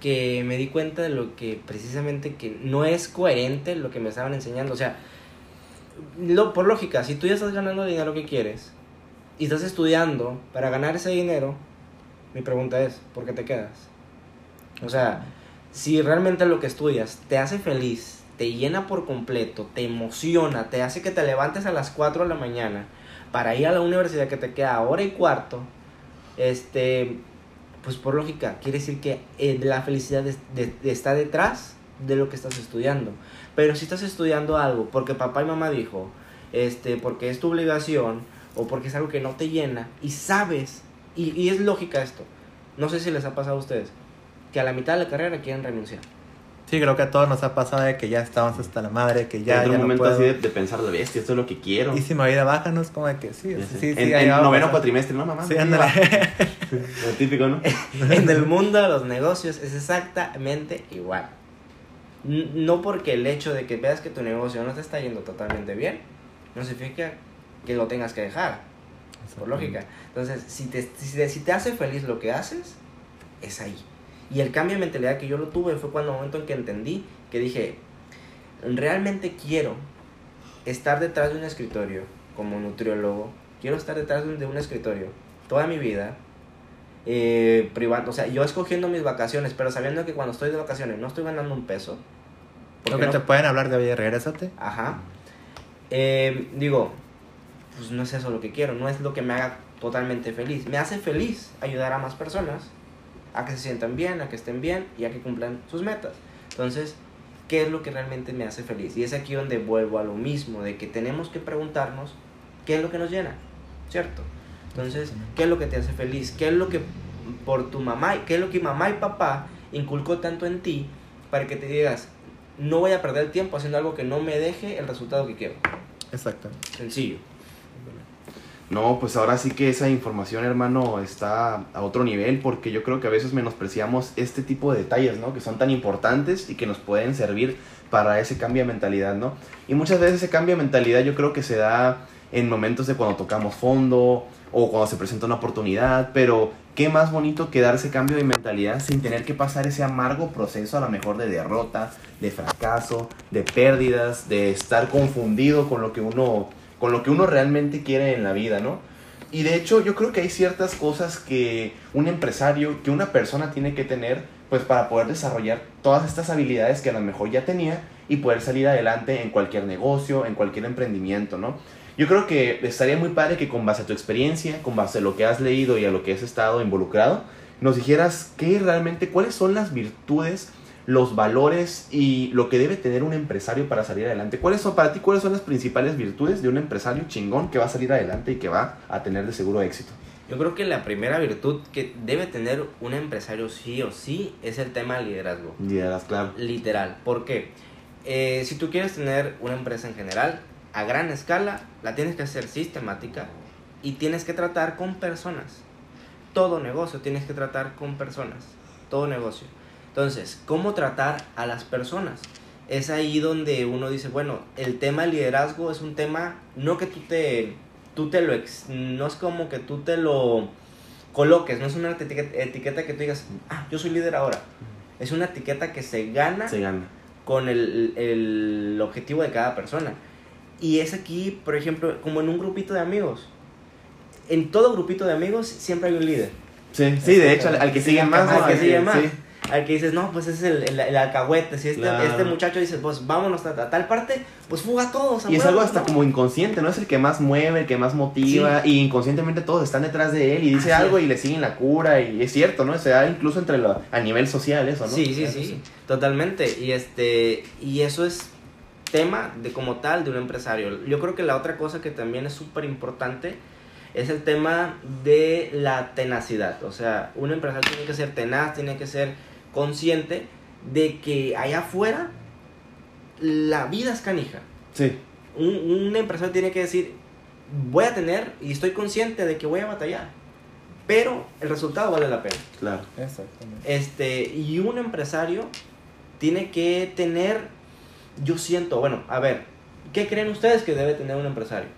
que me di cuenta de lo que precisamente que no es coherente lo que me estaban enseñando, o sea, lo, por lógica, si tú ya estás ganando el dinero que quieres y estás estudiando para ganar ese dinero, mi pregunta es, ¿por qué te quedas? O sea, si realmente lo que estudias te hace feliz, te llena por completo, te emociona, te hace que te levantes a las 4 de la mañana para ir a la universidad que te queda hora y cuarto, este, pues por lógica, quiere decir que eh, la felicidad está detrás de lo que estás estudiando. Pero si estás estudiando algo porque papá y mamá dijo, este, porque es tu obligación o porque es algo que no te llena y sabes, y es lógica esto, no sé si les ha pasado a ustedes, que a la mitad de la carrera quieren renunciar. Sí, creo que a todos nos ha pasado de que ya estamos hasta la madre, que ya, ya un momento así de, de pensar de bestia, esto es lo que quiero. Y si me voy de baja, ¿no? Es como de que sí, sí, sí. sí, en, ahí en noveno cuatrimestre, no, mamá. Sí, ándale. Lo típico, ¿no? en el mundo de los negocios es exactamente igual. No porque el hecho de que veas que tu negocio no te está yendo totalmente bien, no significa que lo tengas que dejar, por lógica. Entonces, si te, si te, si te hace feliz lo que haces, es ahí. Y el cambio de mentalidad que yo lo tuve fue cuando el momento en que entendí que dije, realmente quiero estar detrás de un escritorio como nutriólogo, quiero estar detrás de un, escritorio toda mi vida, eh, privado, o sea, yo escogiendo mis vacaciones, pero sabiendo que cuando estoy de vacaciones no estoy ganando un peso. Lo que no- te pueden hablar de, oye, regrésate. Ajá. Eh, digo, pues no es eso lo que quiero, no es lo que me haga totalmente feliz. Me hace feliz ayudar a más personas a que se sientan bien, a que estén bien y a que cumplan sus metas. Entonces, ¿qué es lo que realmente me hace feliz? Y es aquí donde vuelvo a lo mismo, de que tenemos que preguntarnos qué es lo que nos llena, ¿cierto? Entonces, ¿qué es lo que te hace feliz? ¿Qué es lo que por tu mamá, qué es lo que mamá y papá inculcó tanto en ti para que te digas, no voy a perder tiempo haciendo algo que no me deje el resultado que quiero? Exacto. Sencillo. No, pues ahora sí que esa información, hermano, está a otro nivel porque yo creo que a veces menospreciamos este tipo de detalles, ¿no? Que son tan importantes y que nos pueden servir para ese cambio de mentalidad, ¿no? Y muchas veces ese cambio de mentalidad yo creo que se da en momentos de cuando tocamos fondo o cuando se presenta una oportunidad, pero qué más bonito que dar ese cambio de mentalidad sin tener que pasar ese amargo proceso a lo mejor de derrota, de fracaso, de pérdidas, de estar confundido con lo que uno con lo que uno realmente quiere en la vida, ¿no? Y de hecho yo creo que hay ciertas cosas que un empresario, que una persona tiene que tener, pues para poder desarrollar todas estas habilidades que a lo mejor ya tenía y poder salir adelante en cualquier negocio, en cualquier emprendimiento, ¿no? Yo creo que estaría muy padre que con base a tu experiencia, con base a lo que has leído y a lo que has estado involucrado, nos dijeras qué realmente, cuáles son las virtudes los valores y lo que debe tener un empresario para salir adelante. ¿Cuáles son para ti cuáles son las principales virtudes de un empresario chingón que va a salir adelante y que va a tener de seguro éxito? Yo creo que la primera virtud que debe tener un empresario sí o sí es el tema del liderazgo. Liderazgo, claro. Literal. ¿Por qué? Eh, si tú quieres tener una empresa en general, a gran escala, la tienes que hacer sistemática y tienes que tratar con personas. Todo negocio tienes que tratar con personas. Todo negocio. Entonces, ¿cómo tratar a las personas? Es ahí donde uno dice, bueno, el tema del liderazgo es un tema, no que tú te, tú te lo, ex, no es como que tú te lo coloques, no es una etiqueta, que tú digas, ah, yo soy líder ahora. Es una etiqueta que se gana, se gana. con el, el objetivo de cada persona. Y es aquí, por ejemplo, como en un grupito de amigos. En todo grupito de amigos siempre hay un líder. Sí, sí, de hecho, al, que sigue más, al que sigue más al que dices, no, pues ese es el, el, alcahuete. Si este, este muchacho dice, pues vámonos a, tal parte, pues fuga todos. y es algo hasta como inconsciente, ¿no? Es el que más mueve, el que más motiva. Y inconscientemente todos están detrás de él y dice algo y le siguen la cura. Y es cierto, ¿no? Se da incluso entre lo, a nivel social eso, ¿no? Sí, sí, sí, totalmente. Y, este, y eso es tema de como tal de un empresario. Yo creo que la otra cosa que también es súper importante es el tema de la tenacidad. O sea, un empresario tiene que ser tenaz, tiene que ser consciente de que allá afuera la vida es canija. Sí. Un, empresario tiene que decir, voy a tener y estoy consciente de que voy a batallar, pero el resultado vale la pena. Claro. Exactamente. Este, y un empresario tiene que tener, yo siento, bueno, a ver, ¿qué creen ustedes que debe tener un empresario?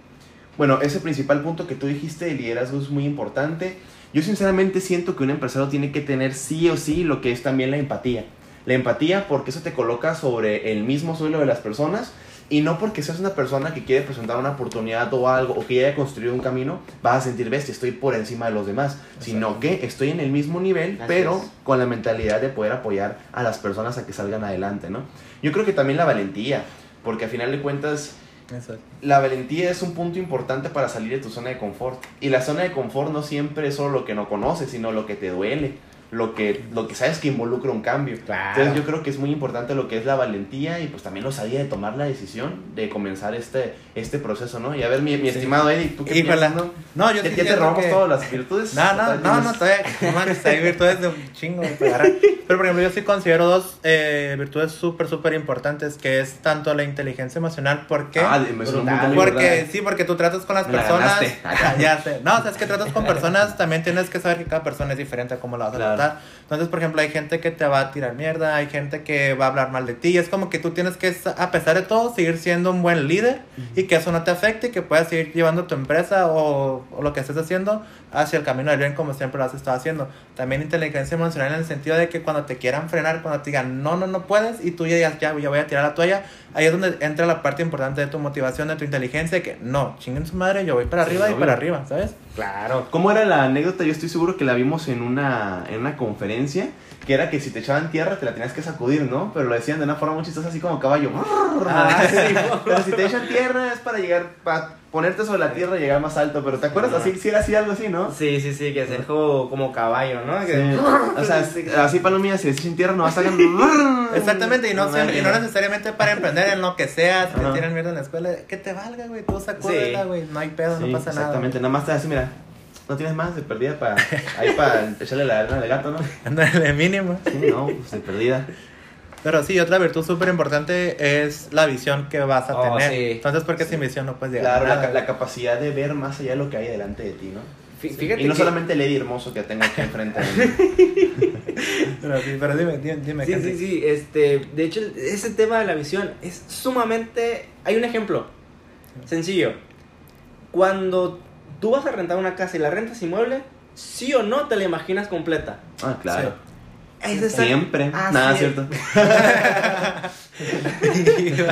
Bueno, ese principal punto que tú dijiste, el liderazgo es muy importante. Yo sinceramente siento que un empresario tiene que tener sí o sí lo que es también la empatía. La empatía porque eso te coloca sobre el mismo suelo de las personas y no porque seas una persona que quiere presentar una oportunidad o algo o que haya construido un camino, vas a sentir bestia, estoy por encima de los demás, sino que estoy en el mismo nivel, pero con la mentalidad de poder apoyar a las personas a que salgan adelante, ¿no? Yo creo que también la valentía, porque a final de cuentas la valentía es un punto importante para salir de tu zona de confort. Y la zona de confort no siempre es solo lo que no conoces, sino lo que te duele lo que, lo que sabes que involucra un cambio. Entonces yo creo que es muy importante lo que es la valentía y pues también lo sabía de tomar la decisión de comenzar este, este proceso, ¿no? Y a ver, mi, mi estimado Eddie, ¿tú qué piensas, no? No, yo ¿Ya te robamos todas las virtudes? No, no, no, no, todavía, no hay virtudes de un chingo. Pero por ejemplo, yo sí considero dos eh, virtudes súper, súper importantes, que es tanto la inteligencia emocional, porque... Ah, porque, sí, porque tú tratas con las personas... ya sé. No, o sea, es que tratas con personas, también tienes que saber que cada persona es diferente a cómo la vas a entonces, por ejemplo, hay gente que te va a tirar mierda, hay gente que va a hablar mal de ti. Y es como que tú tienes que, a pesar de todo, seguir siendo un buen líder y que eso no te afecte y que puedas seguir llevando tu empresa o, o lo que estés haciendo hacia el camino del bien como siempre lo has estado haciendo. También inteligencia emocional en el sentido de que cuando te quieran frenar, cuando te digan no, no, no puedes y tú ya digas ya, ya voy a tirar la toalla, ahí es donde entra la parte importante de tu motivación, de tu inteligencia, de que no, chinguen su madre, yo voy para arriba y para arriba, ¿sabes? Claro. ¿Cómo era la anécdota? Yo estoy seguro que la vimos en una, en una conferencia que era que si te echaban tierra te la tenías que sacudir, ¿no? Pero lo decían de una forma muy chistosa, así como caballo. Ah, Pero si te echan tierra es para llegar, para ponerte sobre la tierra y llegar más alto, pero ¿te acuerdas? Así, sí era así algo así, ¿no? Sí, sí, sí, que se dejó como caballo, ¿no? Sí. Que- O sea, así palomilla, si decís en tierra no vas a. Exactamente, y no, y no necesariamente para emprender en lo que sea, si te tiran mierda en la escuela, que te valga, güey, tú sacúdela, güey, no hay pedo, no pasa nada. exactamente, nada más te así, mira, no tienes más de perdida para ahí para echarle la arena al gato, ¿no? Ándale, mínimo. Sí, no, pues de perdida. Pero sí, otra virtud súper importante es la visión que vas a Oh, tener. sí. Entonces, porque sin visión no puedes llegar Claro, a la, nada. ca- la capacidad de ver más allá de lo que hay delante de ti, ¿no? Fí- Fíjate y no que- solamente el Eddie hermoso que tengo aquí enfrente. Pero, sí, pero dime, dime, dime Sí, sí, sí, este, de hecho, ese tema de la visión es sumamente... Hay un ejemplo, sencillo. Cuando tú vas a rentar una casa y la rentas inmueble, sí o no te la imaginas completa. Ah, claro. Es exact- Siempre. Ah, Nada, sí. cierto.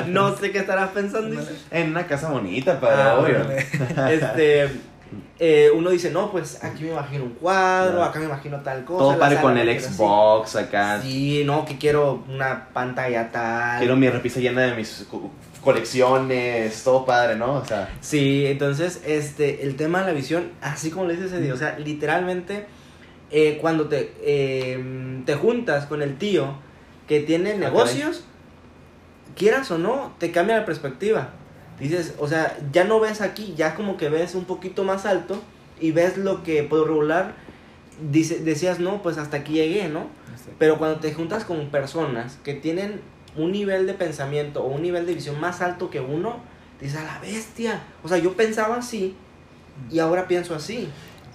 No sé qué estarás pensando. dices. En una casa bonita, padre, Ah, obvio. Este, eh, uno dice, no, pues aquí me imagino un cuadro, acá me imagino tal cosa. Todo sala con el así. Xbox acá. Sí, no, que quiero una pantalla tal. Quiero mi repisa llena de mis colecciones, todo padre, ¿no? O sea, Sí, entonces, este, el tema de la visión, así como le dices ese día, o sea, literalmente, eh, cuando te, eh, te juntas con el tío que tiene negocios, quieras o no, te cambia la perspectiva. Dices, o sea, ya no ves aquí, ya como que ves un poquito más alto y ves lo que por regular dice, decías, no, pues hasta aquí llegué, ¿no? Pero cuando te juntas con personas que tienen un nivel de pensamiento o un nivel de visión más alto que uno, dices, a la bestia. O sea, yo pensaba así y ahora pienso así.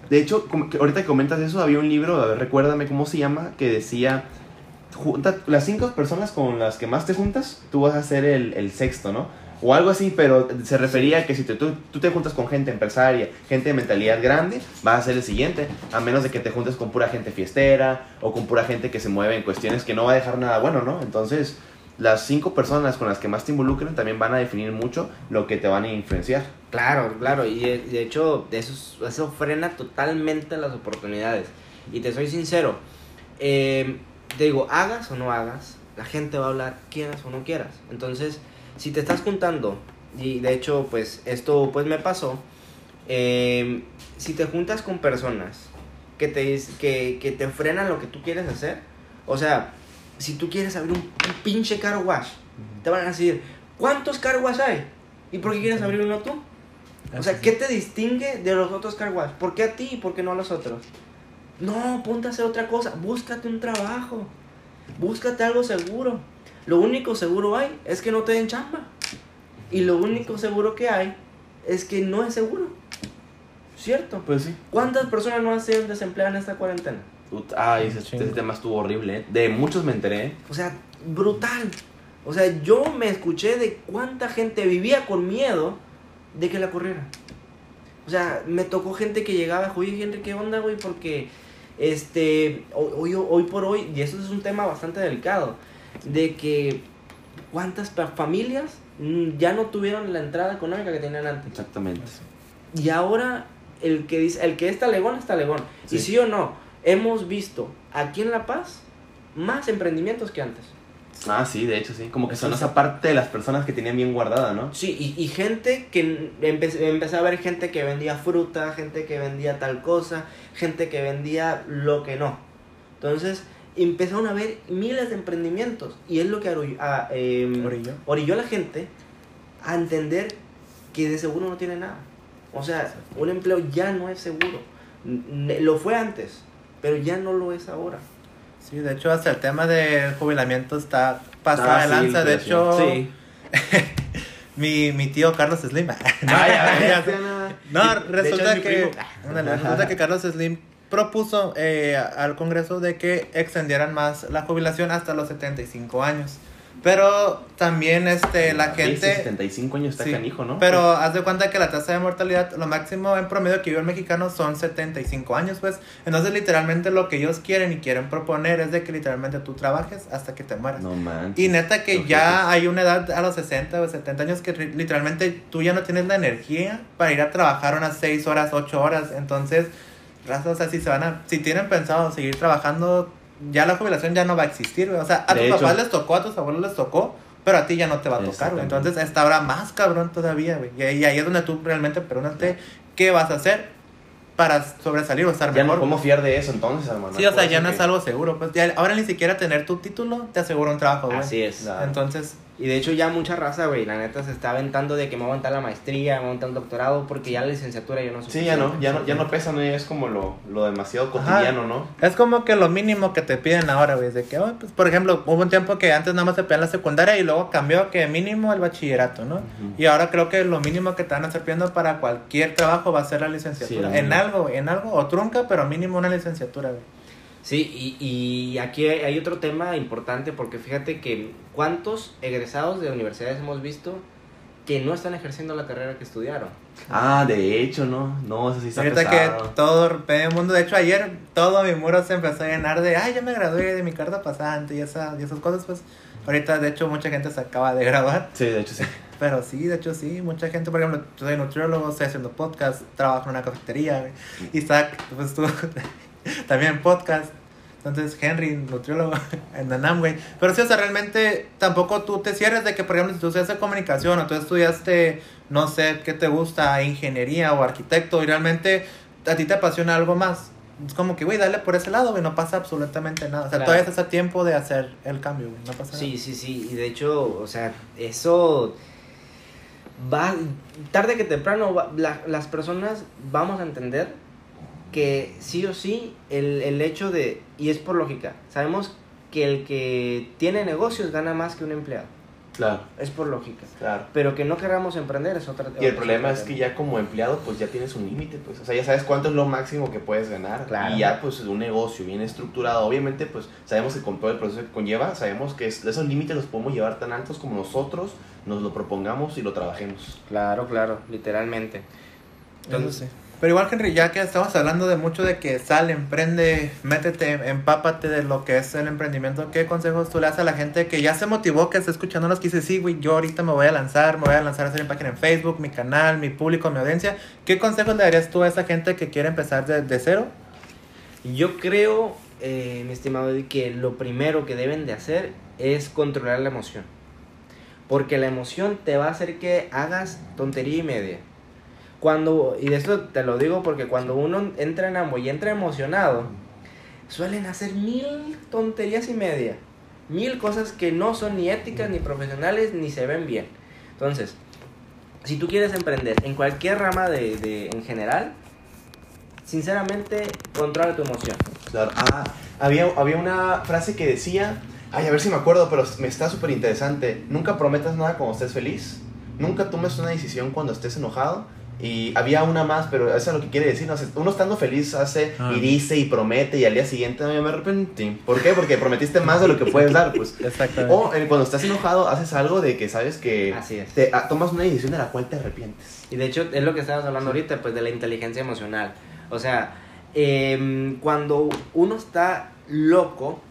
de hecho, ahorita que comentas eso, había un libro, a ver, recuérdame cómo se llama, que decía, junta, las cinco personas con las que más te juntas, tú vas a ser el, el sexto, ¿no? O algo así, pero se refería a que si te- tú, tú te juntas con gente empresaria, gente de mentalidad grande, vas a ser el siguiente, a menos de que te juntes con pura gente fiestera o con pura gente que se mueve en cuestiones que no va a dejar nada bueno, ¿no? Entonces, las cinco personas con las que más te involucren también van a definir mucho lo que te van a influenciar. Claro, claro. Y de, hecho, eso, es- eso frena totalmente las oportunidades. Y te soy sincero. eh, te digo, hagas o no hagas, la gente va a hablar, quieras o no quieras. Entonces, si te estás juntando, y de hecho, pues esto pues me pasó, eh, si te juntas con personas que te, que, que te frenan lo que tú quieres hacer, o sea, si tú quieres abrir un, un pinche car wash, te van a decir, ¿cuántos car wash hay? ¿Y por qué quieres abrir uno tú? O sea, ¿qué te distingue de los otros car wash? ¿Por qué a ti y por qué no a los otros? No, ponte a hacer otra cosa. Búscate un trabajo. Búscate algo seguro. Lo único seguro hay es que no te den chamba. Y lo único seguro que hay es que no es seguro. ¿Cierto? Pues sí. ¿Cuántas personas no han sido desempleadas en esta cuarentena? Ut- Ay, ese, tema estuvo horrible. ¿eh? De muchos me enteré. ¿eh? O sea, brutal. O sea, yo me escuché de cuánta gente vivía con miedo de que la corrieran. O sea, me tocó gente que llegaba, oye Henry, ¿qué onda, güey? Porque, este, hoy, hoy, por hoy, y eso es un tema bastante delicado, de que cuántas familias mm, ya no tuvieron la entrada económica que tenían antes. Exactamente. Y ahora el que dice, el que está legón está legón. Sí. Y sí o no, hemos visto aquí en La Paz más emprendimientos que antes. Ah, sí, de hecho sí. Como que son sí. esa parte de las personas que tenían bien guardada, ¿no? Sí, y, y gente que empecé, empecé a ver gente que vendía fruta, gente que vendía tal cosa, gente que vendía lo que no. Entonces empezaron a ver miles de emprendimientos y es lo que a, em, Orilló. orilló a la gente a entender que de seguro no tiene nada. O sea, un empleo ya no es seguro. N- Lo fue antes, pero ya no lo es ahora. Sí, de hecho, hasta el tema de jubilamiento está pasado Ah, de sí, lanza. de hecho, Sí. mi, mi tío Carlos Slim. no, Ay, ya, ya. No, resulta hecho, que, ándale, resulta que Carlos Slim propuso eh, al Congreso de que extendieran más la jubilación hasta los 75 años. Pero también este la gente 75 años está Sí, canijo, ¿no? Pero haz de cuenta que la tasa de mortalidad, lo máximo en promedio que vive el mexicano son 75 años, pues. Entonces, literalmente lo que ellos quieren y quieren proponer es de que literalmente tú trabajes hasta que te mueras. No manches. Y neta que ya hay una edad a los 60 o 70 años que literalmente tú ya no tienes la energía para ir a trabajar unas 6 horas, 8 horas. Entonces, raza, o sea, si se van a, si tienen pensado seguir trabajando, ya la jubilación ya no va a existir, güey. O sea, a De tus hecho. papás les tocó, a tus abuelos les tocó, pero a ti ya no te va a tocar, güey. Entonces, esta hora más cabrón todavía, güey. Y, y ahí es donde tú realmente pregúntate qué vas a hacer para sobresalir o estar Ya mejor. podemos fiar de eso entonces, hermano. Sí, o sea, ya no que- es algo seguro. Pues ya, ahora ni siquiera tener tu título te asegura un trabajo, güey. Así es. Entonces, Y de hecho ya mucha raza, güey, la neta se está aventando de que me voy a aventar la maestría, me voy a aventar el doctorado, porque ya la licenciatura yo no Sí, ya no, ya no, ya no pesa, no es como lo, lo demasiado Ajá. cotidiano, ¿no? es como que lo mínimo que te piden ahora, güey. De que, oh, pues, por ejemplo, hubo un tiempo que antes nada más te pedían la secundaria y luego cambió que mínimo el bachillerato, ¿no? Y ahora creo que lo mínimo que te van a estar pidiendo para cualquier trabajo va a ser la licenciatura. Sí, en algo, güey, en algo, o trunca, pero mínimo una licenciatura, güey. Sí, y, y aquí hay, hay otro tema importante porque fíjate que cuántos egresados de universidades hemos visto que no están ejerciendo la carrera que estudiaron. Ah, de hecho, no, no, eso sí está Ahorita pesado. que todo el mundo, de hecho ayer todo mi muro se empezó a llenar de, ay, ya me gradué de mi carta pasante y, esa, y esas cosas, pues ahorita de hecho mucha gente se acaba de graduar, Sí, de hecho sí. pero sí, de hecho sí, mucha gente, por ejemplo, yo soy nutriólogo, estoy haciendo podcast, trabajo en una cafetería, güey. Isaac, pues tú también podcast. Entonces, Henry, nutriólogo en Nanam, güey. Pero sí, o sea, realmente tampoco tú te cierres de que, por ejemplo, si tú estudiaste comunicación o tú estudiaste, no sé, qué te gusta, ingeniería o arquitecto, y realmente a ti te apasiona algo más. Es como que, güey, dale por ese lado, güey, no pasa absolutamente nada. O sea, Claro. todavía estás a tiempo de hacer el cambio, güey, no pasa Sí, sí, sí, y de hecho, o sea, eso va, tarde que temprano, va- la- las personas vamos a entender que sí o sí el, el hecho de, y es por lógica, sabemos que el que tiene negocios gana más que un empleado, Claro, es por lógica, claro. pero que no queramos emprender es otra Y el otra- problema es que ya como empleado, pues ya tienes un límite, pues. O sea, ya sabes cuánto es lo máximo que puedes ganar. Claro. Y ya, pues, un negocio bien estructurado. Obviamente, pues, sabemos que con todo el proceso que conlleva, sabemos que es- esos límites los podemos llevar tan altos como nosotros nos lo propongamos y lo trabajemos. Claro, claro, literalmente. Entonces. Pero igual, Henry, ya que estamos hablando de mucho de que sal, emprende, métete, empápate de lo que es el emprendimiento, ¿qué consejos tú le das a la gente que ya se motivó, que está escuchándonos, que dice, sí, güey, yo ahorita me voy a lanzar, me voy a lanzar a hacer mi página en Facebook, mi canal, mi público, mi audiencia? ¿Qué consejos le darías tú a esa gente que quiere empezar de, de cero? Yo creo, eh, mi estimado Eddie, que lo primero que deben de hacer es controlar la emoción. Porque la emoción te va a hacer que hagas tontería y media. Cuando, y de esto te lo digo porque cuando uno entra en amo y entra emocionado, suelen hacer mil tonterías y media. Mil cosas que no son ni éticas, ni profesionales, ni se ven bien. Entonces, si tú quieres emprender en cualquier rama de, de en general, sinceramente, controla tu emoción. Claro. Ah, había, había una frase que decía, ay, a ver si me acuerdo, pero me está súper interesante. Nunca prometas nada cuando estés feliz. Nunca tomes una decisión cuando estés enojado. Y había una más, pero eso es lo que quiere decir. ¿no? Uno estando feliz hace Ah. y dice y promete y al día siguiente "Ay, me arrepentí. ¿Por qué? Porque prometiste más de lo que puedes dar, pues. Exactamente. O eh, cuando estás enojado haces algo de que sabes que Así es. te, ah, tomas una decisión de la cual te arrepientes. Y de hecho, es lo que estabas hablando ahorita, pues de la inteligencia emocional. O sea, em, cuando uno está loco,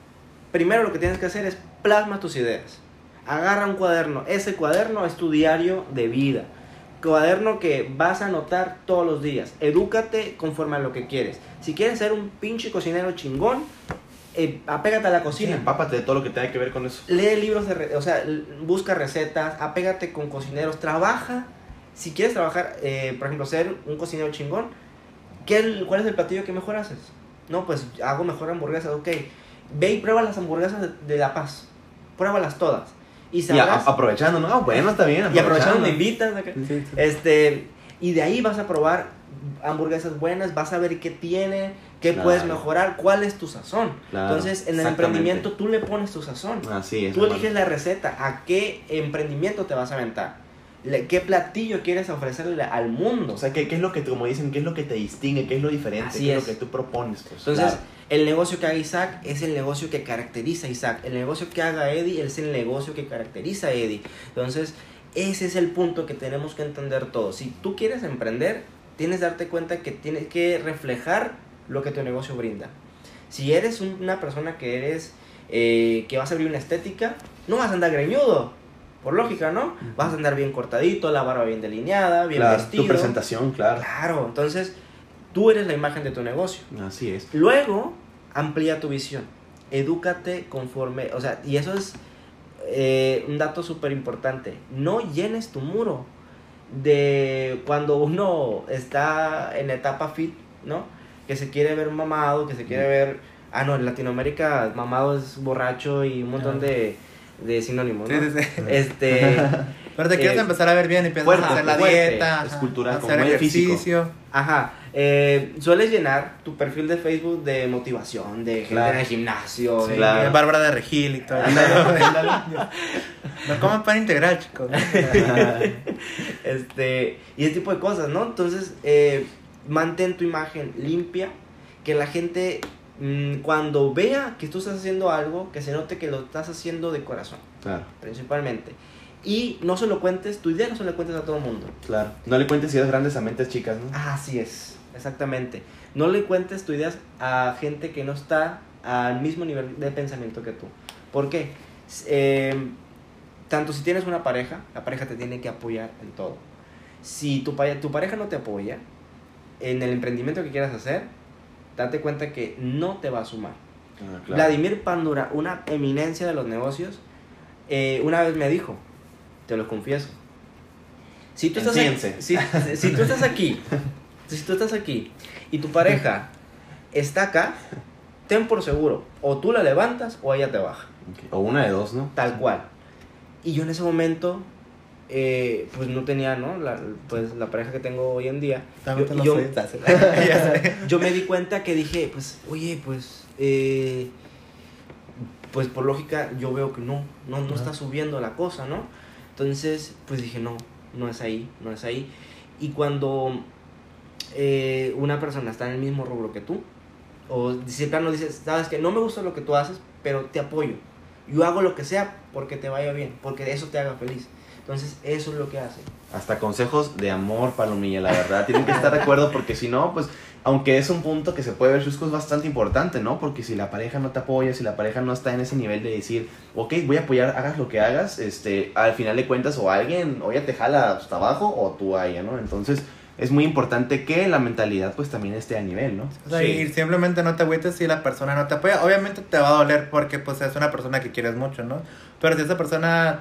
primero lo que tienes que hacer es plasma tus ideas. Agarra un cuaderno. Ese cuaderno es tu diario de vida. Cuaderno que vas a anotar todos los días. Edúcate conforme a lo que quieres. Si quieres ser un pinche cocinero chingón, eh, apégate a la Sí, cocina. empápate de todo lo que tenga que ver con eso. Lee libros de, re- o sea, busca recetas, apégate con cocineros, trabaja. Si quieres trabajar, eh, por ejemplo, ser un cocinero chingón, ¿qué, ¿cuál es el platillo que mejor haces? No, pues hago mejor hamburguesas, ok. Ve y prueba las hamburguesas de, de La Paz. Pruébalas todas. Y aprovechando, ¿no? Bueno, está bien. y aprovechando, me invitas. acá. Sí, sí. Este, y de ahí vas a probar hamburguesas buenas, vas a ver qué tiene, qué Claro. puedes mejorar, cuál es tu sazón. Claro, Entonces, en el emprendimiento tú le pones tu sazón. Así es. Tú eliges la receta, a qué emprendimiento te vas a aventar, qué platillo quieres ofrecerle al mundo. O sea, ¿qué, qué es lo que, como dicen, qué es lo que te distingue, qué es lo diferente, Así qué es. es. lo que tú propones? Pues, Entonces, claro. el negocio que haga Isaac es el negocio que caracteriza a Isaac. El negocio que haga Eddie es el negocio que caracteriza a Eddie. Entonces, ese es el punto que tenemos que entender todos. Si tú quieres emprender, tienes que darte cuenta que tienes que reflejar lo que tu negocio brinda. Si eres un- una persona que eres, eh, que vas a abrir una estética, no vas a andar greñudo. Por lógica, ¿no? Vas a andar bien cortadito, la barba bien delineada, bien Claro, vestido. tu presentación, claro. Claro, entonces tú eres la imagen de tu negocio. Así es. Luego, amplía tu visión. Edúcate conforme, o sea, y eso es eh, un dato súper importante, no llenes tu muro de cuando uno está en etapa fit, ¿no? Que se quiere ver mamado, que se quiere ver... Ah, no, en Latinoamérica mamado es borracho y un montón de, de sinónimos, ¿no? Sí, sí, sí. Este... Pero te quieres Eh, empezar a ver bien y piensas fuerte, hacer la fuerte. dieta, como hacer muy físico. ejercicio. Ajá, eh, sueles llenar tu perfil de Facebook de motivación, de gente Claro. en el gimnasio, Sí, de- claro. Bárbara de Regil y todo. No coman pan integral, chicos. este, y ese tipo de cosas, ¿no? Entonces, eh, mantén tu imagen limpia, que la gente mm, cuando vea que tú estás haciendo algo, que se note que lo estás haciendo de corazón, Claro, principalmente. Y no se lo cuentes, tu idea no se lo cuentes a todo el mundo. claro. No le cuentes ideas grandes a mentes chicas, ¿no? Así es, exactamente. No le cuentes tu ideas a gente que no está al mismo nivel de pensamiento que tú. ¿Por qué? Eh, tanto si tienes una pareja, la pareja te tiene que apoyar en todo. Si tu, tu pareja no te apoya en el emprendimiento que quieras hacer, date cuenta que no te va a sumar. Ah, claro. Vladimir Pandura, una eminencia de los negocios, eh, una vez me dijo, te lo confieso, si tú estás aquí, si, si tú estás aquí, si tú estás aquí y tu pareja está acá, ten por seguro, o tú la levantas o ella te baja. O una de dos, ¿no? tal cual. Y yo en ese momento, eh, pues no tenía, ¿no? La, pues la pareja que tengo hoy en día. Te Yo- lo me di cuenta que dije, pues, oye, pues, eh, pues por lógica yo veo que no, no, no está subiendo la cosa, ¿no? Entonces, pues dije, no, no es ahí, no es ahí. Y cuando eh, una persona está en el mismo rubro que tú, o si plano dices, sabes que no me gusta lo que tú haces, pero te apoyo. Yo hago lo que sea porque te vaya bien, porque eso te haga feliz. Entonces, eso es lo que hace. Hasta consejos de amor, Palomilla, la verdad. Tienen que estar de acuerdo porque si no, pues, aunque es un punto que se puede ver chusco, es bastante importante, ¿no? Porque si la pareja no te apoya, si la pareja no está en ese nivel de decir, ok, voy a apoyar, hagas lo que hagas, este, al final de cuentas, o alguien, o ella te jala hasta abajo, o tú a ella, ¿no? Entonces, es muy importante que la mentalidad, pues, también esté a nivel, ¿no? O sea, Sí. y simplemente no te agüites si la persona no te apoya. Obviamente te va a doler porque pues es una persona que quieres mucho, ¿no? Pero si esa persona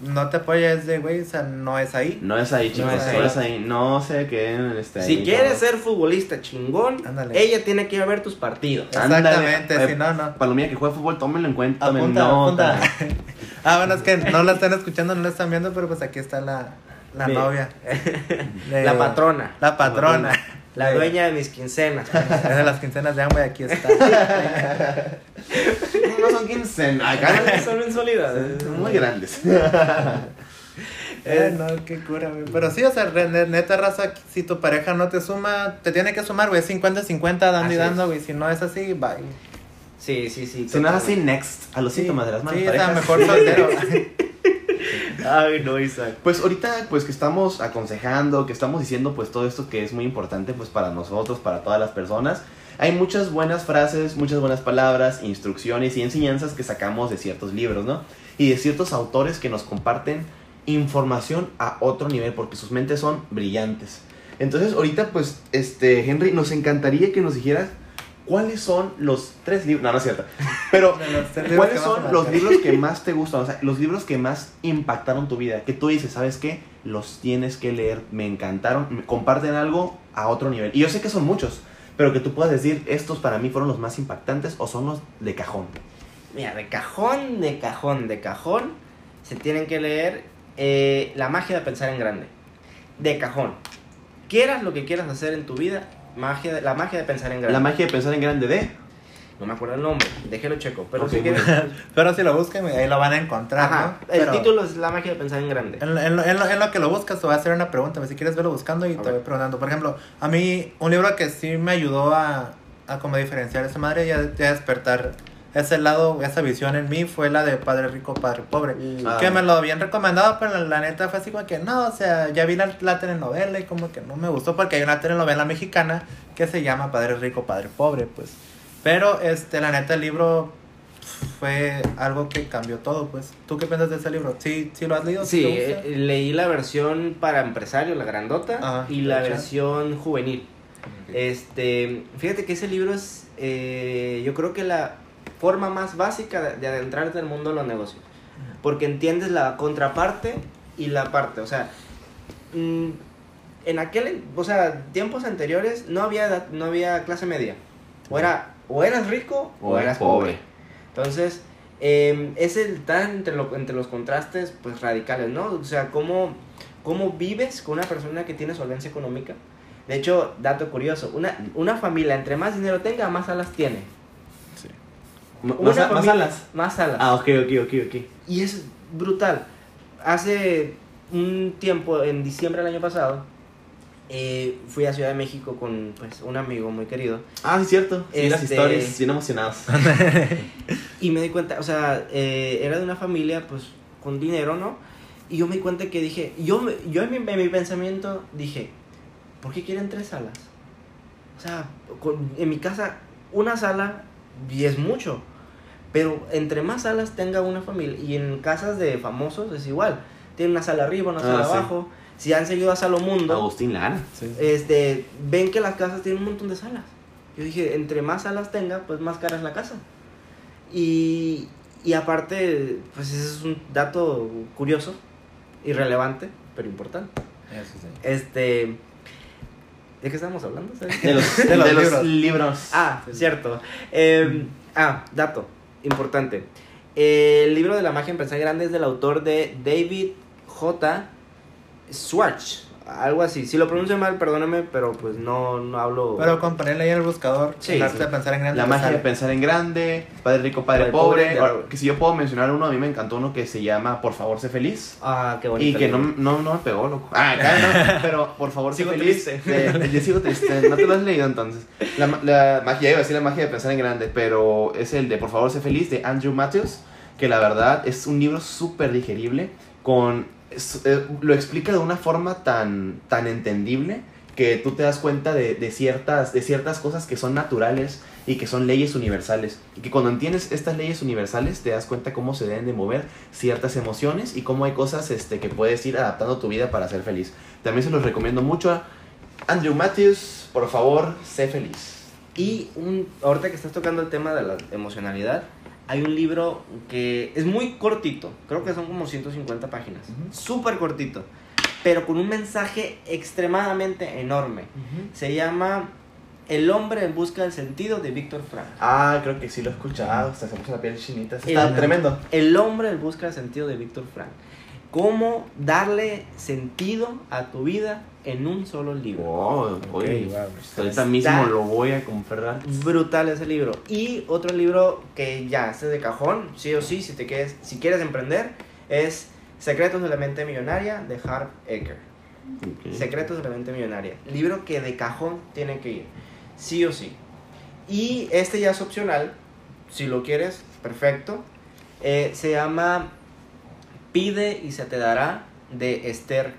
no te apoya es de, güey, o sea, no es ahí. No es ahí, chicos, no es es ahí. ahí. No se queden este, Si ahí, quieres no. ser futbolista chingón, Ándale. ella tiene que ir a ver tus partidos. Ándale, Exactamente, eh, si no, no. Palomilla que juega fútbol, tómenlo en cuenta, Apunta, apunta. ah, bueno, es que no la están escuchando, no la están viendo, pero pues aquí está la, la novia. De- La patrona. La patrona. La dueña de mis quincenas. Es de las quincenas de hambre, aquí está. No son quincenas, acá Son mensualidades. son muy grandes. Eh, no, qué cura, güey. Pero sí, o sea, neta raza, si tu pareja no te suma, te tiene que sumar, güey. 50-50 dando Así y es. dando, güey. Si no es así, bye. Sí, sí, sí. Si no es así, next. A los síntomas de las malas Sí, parejas. mejor soltero. Ay, no, Isaac. Pues ahorita, pues que estamos aconsejando, que estamos diciendo, pues todo esto que es muy importante, pues para nosotros, para todas las personas. Hay muchas buenas frases, muchas buenas palabras, instrucciones y enseñanzas que sacamos de ciertos libros, ¿no? Y de ciertos autores que nos comparten información a otro nivel, porque sus mentes son brillantes. Entonces, ahorita, pues, este, Henry, nos encantaría que nos dijeras cuáles son los tres libros. No, no es cierto. Pero, ¿cuáles son los libros que más te gustan? O sea, los libros que más impactaron tu vida. Que tú dices, ¿sabes qué? Los tienes que leer. Me encantaron. me comparten algo a otro nivel. Y yo sé que son muchos. Pero que tú puedas decir, estos para mí fueron los más impactantes o son los de cajón. Mira, de cajón, de cajón, de cajón, se tienen que leer eh, La magia de pensar en grande. De cajón. Quieras lo que quieras hacer en tu vida, magia de- la magia de pensar en grande. La magia de pensar en grande de. No me acuerdo el nombre, déjelo checo. Pero Ok, si quieres. Pero si lo buscan, ahí lo van a encontrar, Ajá, ¿no? el Pero título es La magia de pensar en grande. En, lo- en lo, en lo- en lo que lo buscas, te voy a hacer una pregunta. güey, Si quieres verlo buscando y A te ver. voy preguntando. Por ejemplo, a mí, un libro que sí me ayudó a, a como diferenciar esa madre y a, a despertar ese lado, esa visión en mí fue la de Padre Rico, Padre Pobre. Ah. Que me lo habían recomendado, pero la, neta fue así como que no, o sea, ya vi la, la telenovela y como que no me gustó porque hay una telenovela mexicana que se llama Padre Rico, Padre Pobre, pues. Pero, este, la neta, el libro fue algo que cambió todo, pues. ¿Tú qué piensas de ese libro? ¿Sí, sí lo has leído? Sí, eh, leí la versión para empresario, la grandota, Ajá, y la hecho. versión juvenil. Este, fíjate que ese libro es, eh, yo creo que la forma más básica de, de adentrarte al mundo de los negocios. porque entiendes la contraparte y la parte, o sea, mm, en aquel, o sea, tiempos anteriores no había edad- no había clase media. O era o eras rico o, eras pobre. Entonces, eh, es el estar entre, lo- entre los contrastes pues radicales, ¿no? O sea, cómo, cómo vives con una persona que tiene solvencia económica. De hecho, dato curioso, una, una familia entre más dinero tenga, más alas tiene. ¿Más, a- más alas? Más alas. Ah, ok, ok, ok, ok. Y es brutal. Hace un tiempo, en diciembre del año pasado, eh, fui a Ciudad de México con pues, un amigo muy querido. Ah, sí, cierto. Sí, las Este- historias, bien emocionados. Y me di cuenta, o sea, eh, era de una familia pues con dinero, ¿no? Y yo me di cuenta que dije, yo, yo en, mi, en mi pensamiento dije, ¿por qué quieren tres salas? O sea, con- en mi casa una sala y es mucho. Pero entre más salas tenga una familia, y en casas de famosos es igual. Tienen una sala arriba, una Ah, sala sí. abajo. Si han seguido a Salomundo, Agustín Lara. Sí. este, ven que las casas tienen un montón de salas. Yo dije, entre más salas tenga, pues más cara es la casa. Y, y aparte, pues ese es un dato curioso, irrelevante, pero importante. Eso sí. Este, ¿de qué estamos hablando? ¿sabes? De los, De de los los libros. libros. Ah, cierto. Eh, ah, dato importante. El libro de la magia en pensar grande es del autor de David J. Schwartz. Algo así. Si lo pronuncio mal, perdóname, pero pues no, no hablo. Pero con ponerle ahí el buscador, Sí, el arte sí. de pensar en grande. La te magia de pensar en grande, Padre rico, Padre, Padre pobre. pobre, de- Ahora, que si yo puedo mencionar uno, a mí me encantó uno que se llama Por favor, sé feliz. Ah, qué bonito. Y que no, no, no me pegó, loco. Ah, claro, no, pero por favor, sé Sigo feliz. yo sigo triste. No te lo has leído entonces. La, la magia, iba a decir la magia de pensar en grande, pero es el de Por favor, sé feliz de Andrew Matthews, que la verdad es un libro súper digerible. Con, eh, lo explica de una forma tan, tan entendible que tú te das cuenta de, de ciertas, de ciertas cosas que son naturales y que son leyes universales. Y que cuando entiendes estas leyes universales te das cuenta cómo se deben de mover ciertas emociones y cómo hay cosas este, que puedes ir adaptando a tu vida para ser feliz. También se los recomiendo mucho. Andrew Matthews, por favor, sé feliz. Y un, ahorita que estás tocando el tema de la emocionalidad, hay un libro que es muy cortito, creo que son como 150 páginas, Ujú. súper cortito, pero con un mensaje extremadamente enorme. Se llama El hombre en busca del sentido de Víctor Frank. Ah, creo que sí lo he escuchado. Hasta se puso la piel chinita. El- Está tremendo. El hombre en busca del sentido de Víctor Frank. Cómo darle sentido a tu vida en un solo libro. Oye, wow. ahorita mismo lo voy a comprar. Brutal ese libro. Y otro libro que ya este es de cajón, sí o sí, si te quieres, si quieres emprender, es Secretos de la mente millonaria de Harv Eker. Ok. Secretos de la mente millonaria. Libro que de cajón tiene que ir. Sí o sí. Y este ya es opcional. Si lo quieres, perfecto. Eh, se llama Pide y se te dará de Esther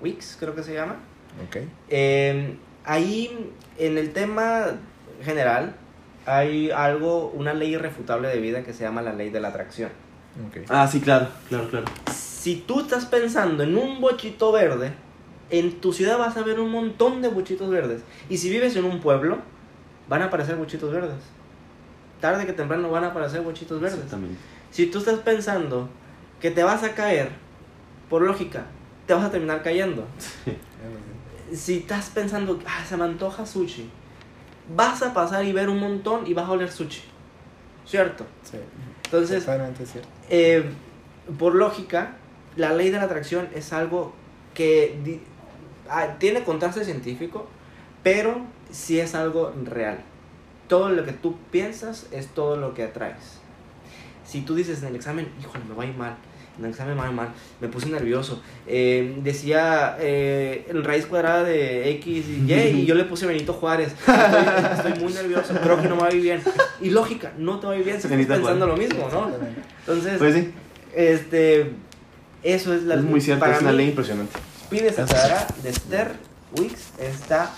Wicks, creo que se llama. Eh, ahí, en el tema general, hay algo, una ley irrefutable de vida que se llama la ley de la atracción. Ah, sí, claro, claro, claro. Si tú estás pensando en un bochito verde, en tu ciudad vas a ver un montón de bochitos verdes. Y si vives en un pueblo, van a aparecer bochitos verdes. Tarde que temprano van a aparecer bochitos verdes. Exactamente. Si tú estás pensando que te vas a caer, por lógica, te vas a terminar cayendo. Si estás pensando, ah, se me antoja sushi, vas a pasar y ver un montón y vas a oler sushi. ¿Cierto? Sí. Entonces, Totalmente cierto. eh, por lógica, la ley de la atracción es algo que di- ah, tiene contraste científico, pero sí es algo real. Todo lo que tú piensas es todo lo que atraes. Si tú dices en el examen, híjole, me va a ir mal, en el examen me va a ir mal, me puse nervioso, eh, decía eh, en raíz cuadrada de X y Y y yo le puse Benito Juárez, estoy, estoy muy nervioso, creo que no me va a ir bien. Y lógica, no te va a ir bien si estás pensando Juárez. lo mismo, ¿no? Entonces, Pues sí, este, eso es la es muy cierto, es una ley impresionante. Pide se te dará de Esther Wicks está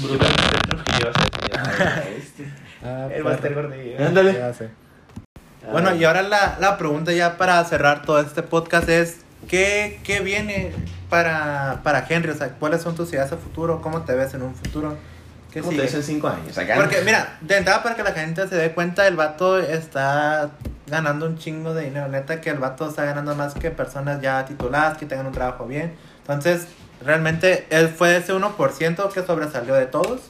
brutal. Ah, El. Master Gordillo. Ándale. Sé. Bueno, y ahora la, la pregunta ya para cerrar todo este podcast es, ¿qué, qué viene para, para Henry? O sea, ¿cuáles son tus ideas a futuro? ¿Cómo te ves en un futuro? ¿Qué ¿Cómo te sigue? ves en cinco años? Acá. Porque, mira, de entrada para que la gente se dé cuenta, el vato está ganando un chingo de dinero. Neta que el vato está ganando más que personas ya tituladas, que tengan un trabajo bien. Entonces, realmente él fue ese 1% que sobresalió de todos,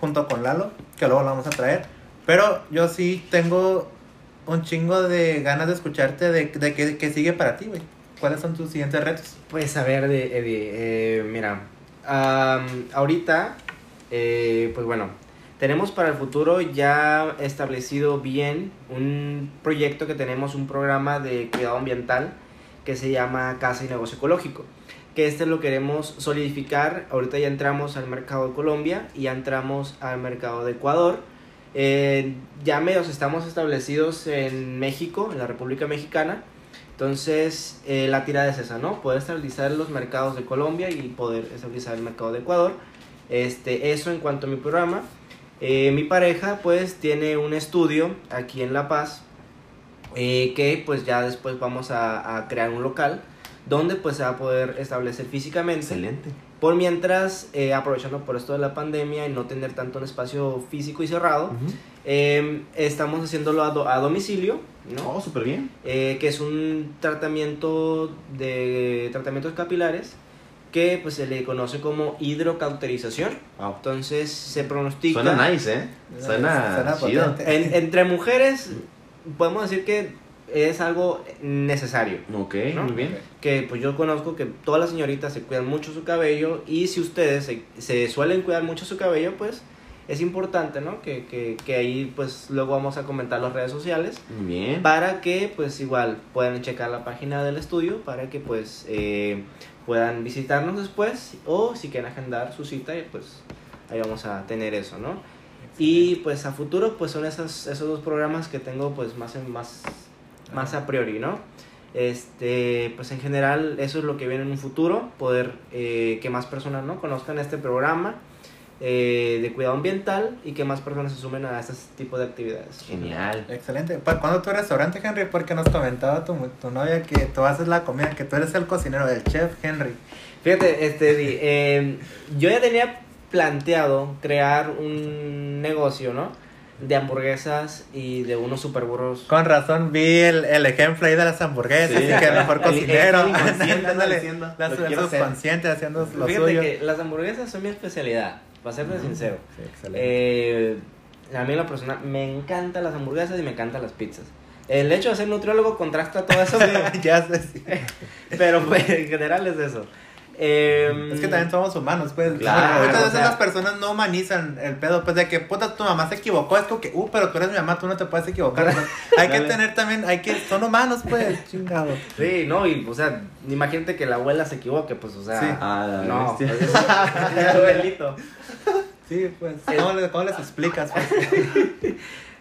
junto con Lalo, que luego lo vamos a traer. Pero yo sí tengo un chingo de ganas de escucharte de, de que, que sigue para ti, güey. ¿Cuáles son tus siguientes retos? Pues a ver, de- Eddie, eh, mira, am, ahorita, eh, pues bueno, tenemos para el futuro ya establecido bien un proyecto que tenemos, un programa de cuidado ambiental que se llama Casa y Negocio Ecológico. Que este lo queremos solidificar. Ahorita ya entramos al mercado de Colombia y ya entramos al mercado de Ecuador. Ya medios estamos establecidos en México, en la República Mexicana. Entonces, eh, la tirada es esa, ¿no? Poder estabilizar los mercados de Colombia y poder estabilizar el mercado de Ecuador. Este, eso en cuanto a mi programa. Eh, mi pareja, pues, tiene un estudio aquí en La Paz. eh, que, pues, ya después vamos a, a crear un local. Donde, pues, se va a poder establecer físicamente. Excelente. Por mientras, eh, aprovechando por esto de la pandemia y no tener tanto un espacio físico y cerrado, eh, estamos haciéndolo a, do- a domicilio, ¿no? Oh, súper bien. Eh, que es un tratamiento de tratamientos capilares que pues se le conoce como hidrocauterización. Wow. Entonces se pronostica Suena nice, ¿eh? Suena, Suena chido. entre mujeres podemos decir que es algo necesario. Ok, ¿No? muy bien. Que pues yo conozco que todas las señoritas se cuidan mucho su cabello y si ustedes se, se suelen cuidar mucho su cabello pues es importante, ¿no? Que, que, que ahí pues luego vamos a comentar las redes sociales Muy bien. para que pues igual puedan checar la página del estudio para que pues eh, puedan visitarnos después o si quieren agendar su cita pues ahí vamos a tener eso no y pues a futuro pues son esos, esos dos programas que tengo pues más en, más más a priori no este pues en general eso es lo que viene en un futuro poder eh, que más personas no conozcan este programa eh, de cuidado ambiental y que más personas se sumen a este tipo de actividades Genial. Excelente. ¿Para cuándo tu restaurante, Henry? Porque nos comentaba tu, tu novia que tú haces la comida, que tú eres el cocinero, el chef Henry. Fíjate, este, Di, eh, yo ya tenía planteado crear un negocio, ¿no? De hamburguesas y de unos superburros. Con razón vi el, el ejemplo ahí de las hamburguesas Sí. y que el mejor cocinero. el las- lo subconsciente haciendo lo Fíjate suyo. que las hamburguesas son mi especialidad, para serte sincero. Sí, excelente. Eh, a mí en la persona me encantan las hamburguesas y me encantan las pizzas. El hecho de ser nutriólogo contrasta todo eso, ya sé, pero pues, en general es eso. Eh, Es que también somos humanos, pues. Claro, Muchas o veces sea- las personas no humanizan el pedo, pues de que puta tu mamá se equivocó. Es como que, uh, pero tú eres mi mamá, tú no te puedes equivocar. pues. hay que tener también, hay que, son humanos, pues, chingado. Sí, no, y o sea, imagínate que la abuela se equivoque, pues, o sea, Sí. Ah, no, pues, eso- delito. Sí, pues. ¿Cómo les, cómo les explicas? Pues?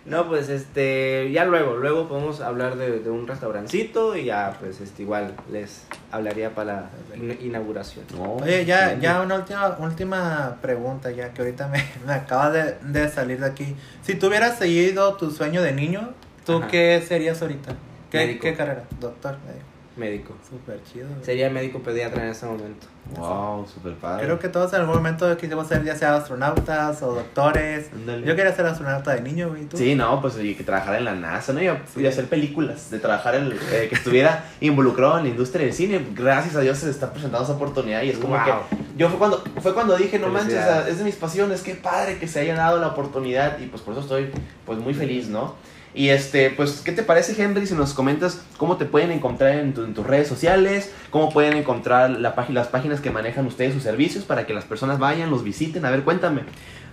No, pues este, ya luego, luego podemos hablar de, de un restaurancito y ya, pues este, igual les hablaría para la in- inauguración. No, Oye, ya, ya una última, última pregunta, ya que ahorita me, me acaba de, de salir de aquí. Si tú hubieras seguido tu sueño de niño, ¿tú Ajá. qué serías ahorita? ¿Qué, Médico. ¿Qué carrera? Doctor, médico. Médico. Súper chido. güey. Sería médico pediatra en este momento. Wow, super padre. Creo que todos en algún momento quisimos ser ya sea astronautas o doctores. Yo quería ser astronauta de niño, güey. ¿tú? Sí, no, pues oye, que trabajara en la NASA, ¿no? Y, y hacer películas, de trabajar en, eh, que estuviera involucrado en la industria del cine. Gracias a Dios se está presentando esa oportunidad y es como Wow. que yo fue cuando fue cuando dije, no manches, es de mis pasiones, qué padre que se haya dado la oportunidad y pues por eso estoy pues muy feliz, ¿no? Y este, pues, ¿qué te parece, Henry, si nos comentas cómo te pueden encontrar en, tu- en tus redes sociales? ¿Cómo pueden encontrar la las páginas que manejan ustedes sus servicios para que las personas vayan, los visiten? A ver, cuéntame.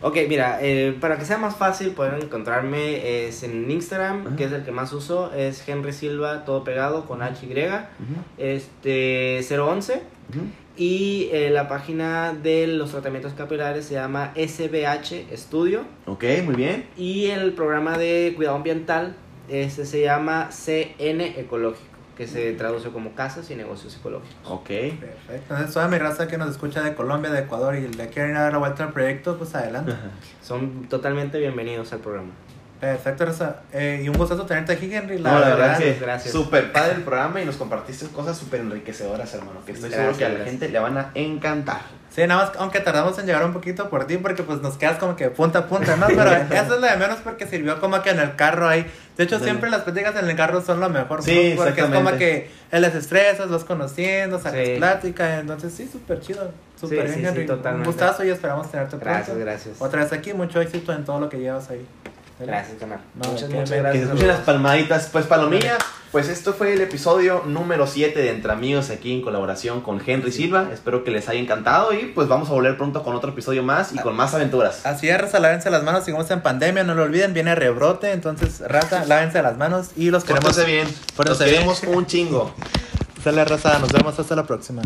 Ok, mira, eh, para que sea más fácil poder encontrarme es en Instagram, Ajá. que es el que más uso, es Henry Silva, todo pegado con HY, este 011. Ujú. Y eh, la página de los tratamientos capilares se llama SBH Studio. Ok, muy bien. Y el programa de cuidado ambiental este se llama CN Ecológico, que se traduce como Casas y Negocios Ecológicos. Ok. Perfecto. Entonces, toda mi raza que nos escucha de Colombia, de Ecuador y le quieren dar la vuelta al proyecto, pues adelante. Son totalmente bienvenidos al programa. Perfecto, raza. Eh, y un gustazo tenerte aquí, Henry. No, la verdad gracias, que gracias. súper padre el programa y nos compartiste cosas súper enriquecedoras, hermano. Que estoy seguro que a la gracias. gente le van a encantar. Sí, nada más, aunque tardamos en llegar un poquito por ti, porque pues nos quedas como que punta a punta, ¿no? Pero eso es lo de menos porque sirvió como que en el carro ahí De hecho, siempre las pláticas en el carro son lo mejor. Sí, ¿no? Porque es como que él les estresas, los conociendo, sacas Sí. plática. Entonces, sí, súper chido. Súper Sí, bien, sí, sí, Henry. totalmente. Un gustazo y esperamos tenerte pronto. Gracias, gracias. Otra vez aquí, mucho éxito en todo lo que llevas ahí. Gracias, canal. No, muchas, que muchas me- Que gracias. se escuchen las palmaditas. Pues Palomilla, pues esto fue el episodio número 7 de Entre Amigos aquí en colaboración con Henry Silva. Espero que les haya encantado y pues vamos a volver pronto con otro episodio más y con más aventuras. Así es, raza, lávense las manos. Sigamos en pandemia, no lo olviden, viene rebrote. Entonces, raza, lávense las manos y los queremos. Pórtense bien. Los Pórtense bien. queremos un chingo. Sale, raza, nos vemos hasta la próxima.